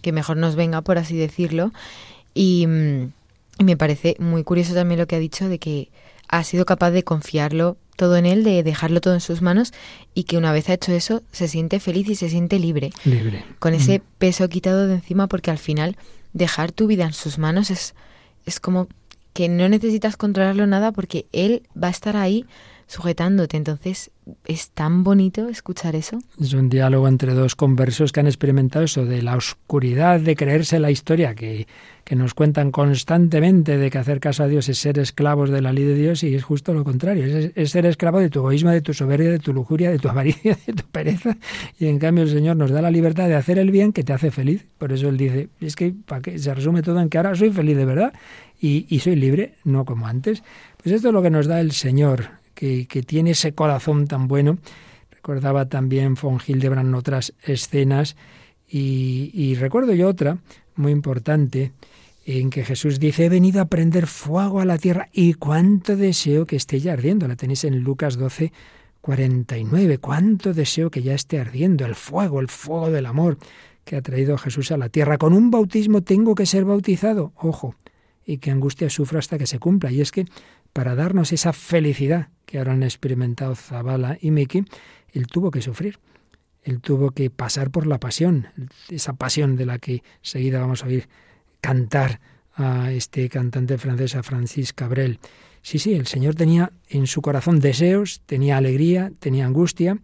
que mejor nos venga, por así decirlo. Y, mm, me parece muy curioso también lo que ha dicho de que ha sido capaz de confiarlo todo en él, de dejarlo todo en sus manos y que una vez ha hecho eso se siente feliz y se siente libre. Libre. Con ese peso quitado de encima porque al final dejar tu vida en sus manos es, es como que no necesitas controlarlo nada porque él va a estar ahí sujetándote. Entonces, es tan bonito escuchar eso. Es un diálogo entre dos conversos que han experimentado eso de la oscuridad de creerse la historia que, que nos cuentan constantemente de que hacer caso a Dios es ser esclavos de la ley de Dios y es justo lo contrario, es, ser esclavo de tu egoísmo, de tu soberbia, de tu lujuria, de tu avaricia, de tu pereza y en cambio el Señor nos da la libertad de hacer el bien que te hace feliz. Por eso Él dice, es que ¿para qué? se resume todo en que ahora soy feliz de verdad y, y soy libre, no como antes. Pues esto es lo que nos da el Señor, que, tiene ese corazón tan bueno. Recordaba también von Hildebrand otras escenas y, recuerdo yo otra muy importante en que Jesús dice, he venido a prender fuego a la tierra y cuánto deseo que esté ya ardiendo. La tenéis en Lucas 12, 49. Cuánto deseo que ya esté ardiendo el fuego, el fuego del amor que ha traído Jesús a la tierra. Con un bautismo tengo que ser bautizado. Ojo, y que angustia sufra hasta que se cumpla. Y es que para darnos esa felicidad que ahora han experimentado Zabala y Miki, él tuvo que sufrir. Él tuvo que pasar por la pasión, esa pasión de la que seguida vamos a oír cantar a este cantante francés, a Francis Cabrel. Sí, sí, el Señor tenía en su corazón deseos, tenía alegría, tenía angustia,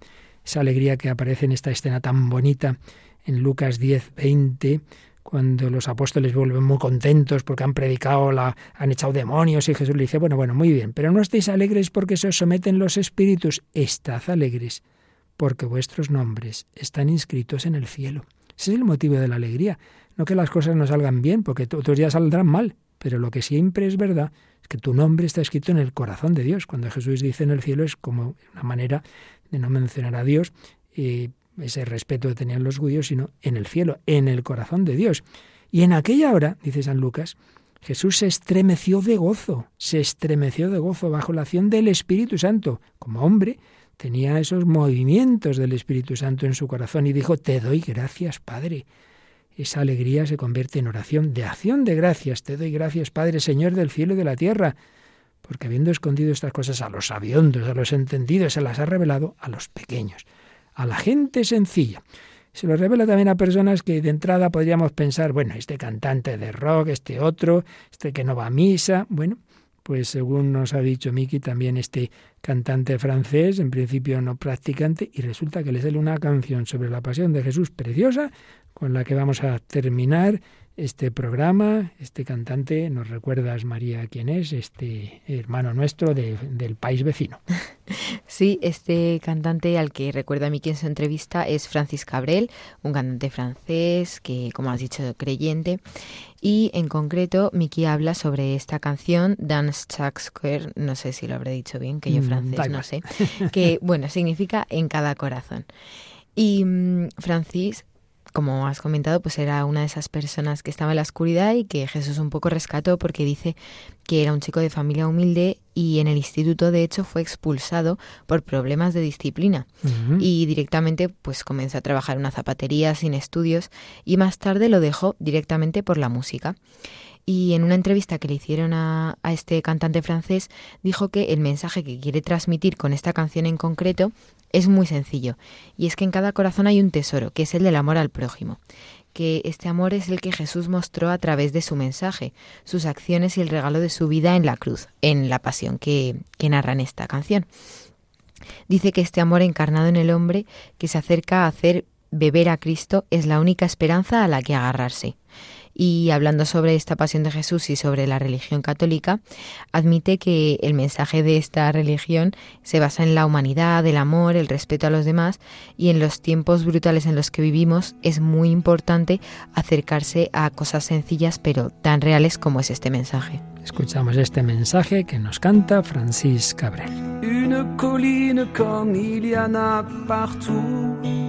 esa alegría que aparece en esta escena tan bonita en Lucas 10, 20, cuando los apóstoles vuelven muy contentos porque han predicado, la, han echado demonios y Jesús le dice, bueno, bueno, muy bien, pero no estéis alegres porque se os someten los espíritus, estad alegres porque vuestros nombres están inscritos en el cielo. Ese es el motivo de la alegría, no que las cosas no salgan bien, porque otros ya saldrán mal, pero lo que siempre es verdad es que tu nombre está escrito en el corazón de Dios. Cuando Jesús dice en el cielo es como una manera de no mencionar a Dios, y ese respeto que tenían los judíos, sino en el cielo, en el corazón de Dios. Y en aquella hora, dice San Lucas, Jesús se estremeció de gozo, se estremeció de gozo bajo la acción del Espíritu Santo. Como hombre, tenía esos movimientos del Espíritu Santo en su corazón y dijo, te doy gracias, Padre. Esa alegría se convierte en oración de acción de gracias. Te doy gracias, Padre, Señor del cielo y de la tierra, porque habiendo escondido estas cosas a los sabiondos, a los entendidos, se las ha revelado a los pequeños a la gente sencilla. Se lo revela también a personas que de entrada podríamos pensar, bueno, este cantante de rock, este otro, este que no va a misa, bueno, pues según nos ha dicho Miki, también este cantante francés, en principio no practicante, y resulta que le sale una canción sobre la pasión de Jesús preciosa, con la que vamos a terminar este programa. Este cantante, ¿nos recuerdas, María, quién es? Este hermano nuestro del país vecino. Sí, este cantante al que recuerda a mí en su entrevista es Francis Cabrel, un cantante francés que, como has dicho, creyente. Y en concreto, Miki habla sobre esta canción, Dance Chuck Square, no sé si lo habré dicho bien, que yo Mm, francés da no sé, que, bueno, significa en cada corazón. Y mm, Francis, como has comentado, pues era una de esas personas que estaba en la oscuridad y que Jesús un poco rescató porque dice que era un chico de familia humilde y en el instituto de hecho fue expulsado por problemas de disciplina y directamente pues comenzó a trabajar en una zapatería sin estudios y más tarde lo dejó directamente por la música. Y en una entrevista que le hicieron a, este cantante francés, dijo que el mensaje que quiere transmitir con esta canción en concreto es muy sencillo. Y es que en cada corazón hay un tesoro, que es el del amor al prójimo. Que este amor es el que Jesús mostró a través de su mensaje, sus acciones y el regalo de su vida en la cruz, en la pasión que, que narra en esta canción. Dice que este amor encarnado en el hombre que se acerca a hacer beber a Cristo es la única esperanza a la que agarrarse. Y hablando sobre esta pasión de Jesús y sobre la religión católica, admite que el mensaje de esta religión se basa en la humanidad, el amor, el respeto a los demás y en los tiempos brutales en los que vivimos es muy importante acercarse a cosas sencillas pero tan reales como es este mensaje. Escuchamos este mensaje que nos canta Francis Cabrel. Une colline comme il y en a partout.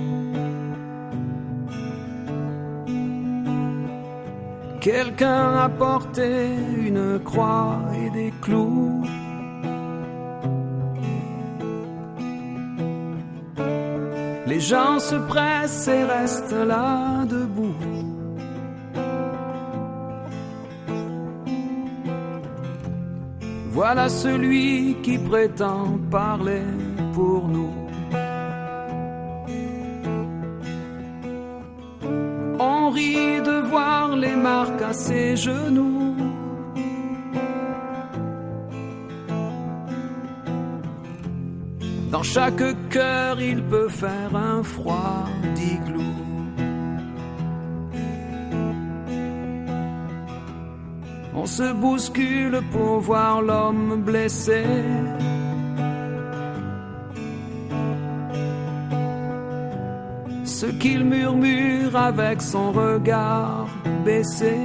Quelqu'un a porté une croix et des clous. Les gens se pressent et restent là debout. Voilà celui qui prétend parler pour nous. On rit de voir les marques à ses genoux. Dans chaque cœur, il peut faire un froid d'igloo. On se bouscule pour voir l'homme blessé. Ce qu'il murmure avec son regard baissé.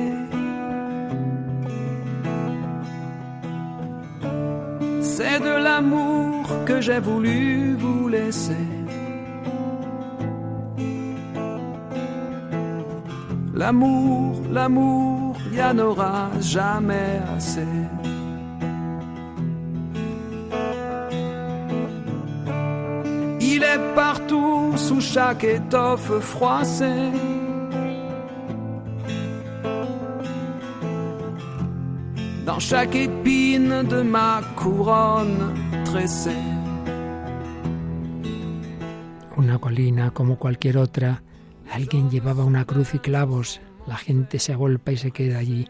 C'est de l'amour que j'ai voulu vous laisser. L'amour, l'amour, il n'y en aura jamais assez. Partout sous chaque étoffe froissée. Dans chaque épine de ma couronne tressée. Una colina como cualquier otra. Alguien llevaba una cruz y clavos. La gente se agolpa y se queda allí.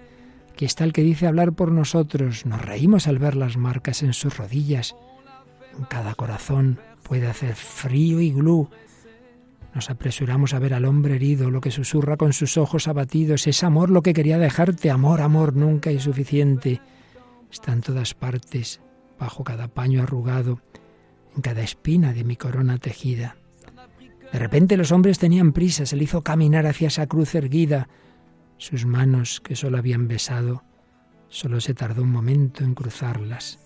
Aquí está el que dice hablar por nosotros. Nos reímos al ver las marcas en sus rodillas. En cada corazón puede hacer frío y glú. Nos apresuramos a ver al hombre herido, lo que susurra con sus ojos abatidos. Es amor lo que quería dejarte. Amor, amor, nunca es suficiente. Está en todas partes, bajo cada paño arrugado, en cada espina de mi corona tejida. De repente los hombres tenían prisa, se le hizo caminar hacia esa cruz erguida. Sus manos, que solo habían besado, solo se tardó un momento en cruzarlas.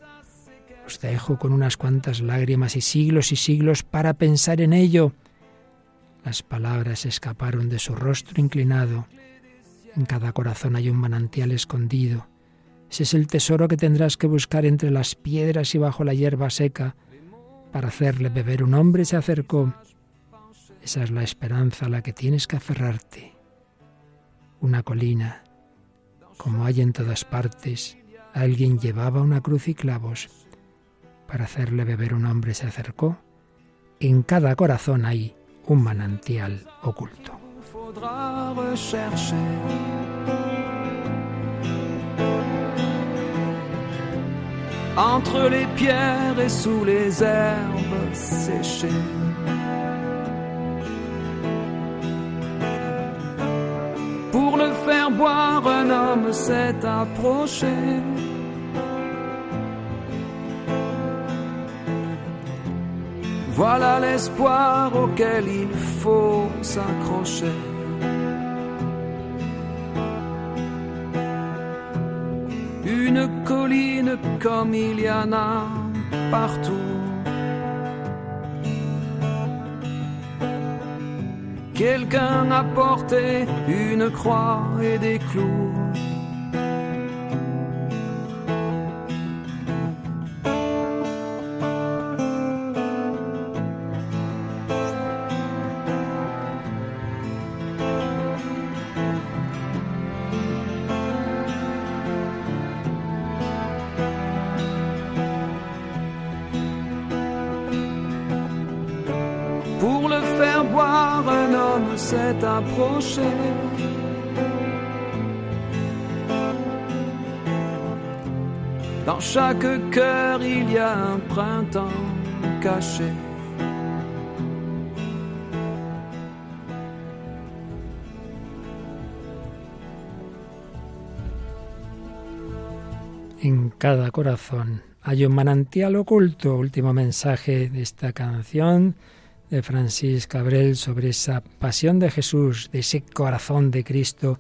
Os dejo con unas cuantas lágrimas y siglos y siglos para pensar en ello. Las palabras escaparon de su rostro inclinado. En cada corazón hay un manantial escondido. Ese es el tesoro que tendrás que buscar entre las piedras y bajo la hierba seca. Para hacerle beber un hombre se acercó. Esa es la esperanza a la que tienes que aferrarte. Una colina, como hay en todas partes, alguien llevaba una cruz y clavos. Para hacerle beber un hombre se acercó. En cada corazón hay un manantial oculto. Entre les pierres et sous les herbes séchées. Pour le faire boire, un homme s'est approché. Voilà l'espoir auquel il faut s'accrocher. Une colline comme il y en a partout. Quelqu'un a porté une croix et des clous. En cada corazón hay un manantial oculto. Último mensaje de esta canción de Francis Cabrel sobre esa pasión de Jesús, de ese corazón de Cristo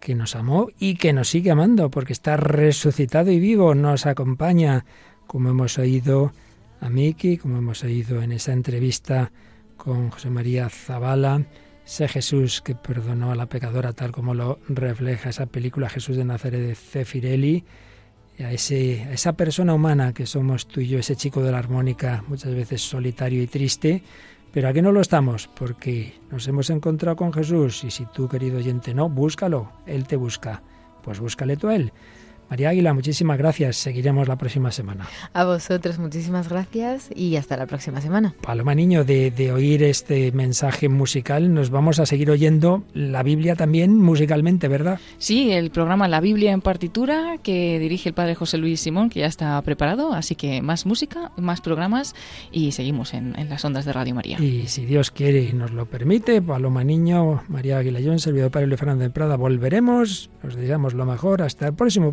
que nos amó y que nos sigue amando porque está resucitado y vivo, nos acompaña, como hemos oído a Miki, como hemos oído en esa entrevista con José María Zavala, ese Jesús que perdonó a la pecadora tal como lo refleja esa película Jesús de Nazaret de Cefirelli, a, ese, a esa persona humana que somos tú y yo, ese chico de la armónica, muchas veces solitario y triste, pero aquí no lo estamos, porque nos hemos encontrado con Jesús y si tú, querido oyente, no, búscalo, Él te busca, pues búscale tú a Él. María Águila, muchísimas gracias. Seguiremos la próxima semana. A vosotros, muchísimas gracias y hasta la próxima semana. Paloma Niño, de, de, oír este mensaje musical, nos vamos a seguir oyendo la Biblia también musicalmente, ¿verdad? Sí, el programa La Biblia en partitura que dirige el padre José Luis Simón, que ya está preparado. Así que más música, más programas y seguimos en, en las ondas de Radio María. Y si Dios quiere y nos lo permite, Paloma Niño, María Águila John, servidor Padre Luis Fernández de Prada, volveremos. Os deseamos lo mejor. Hasta el próximo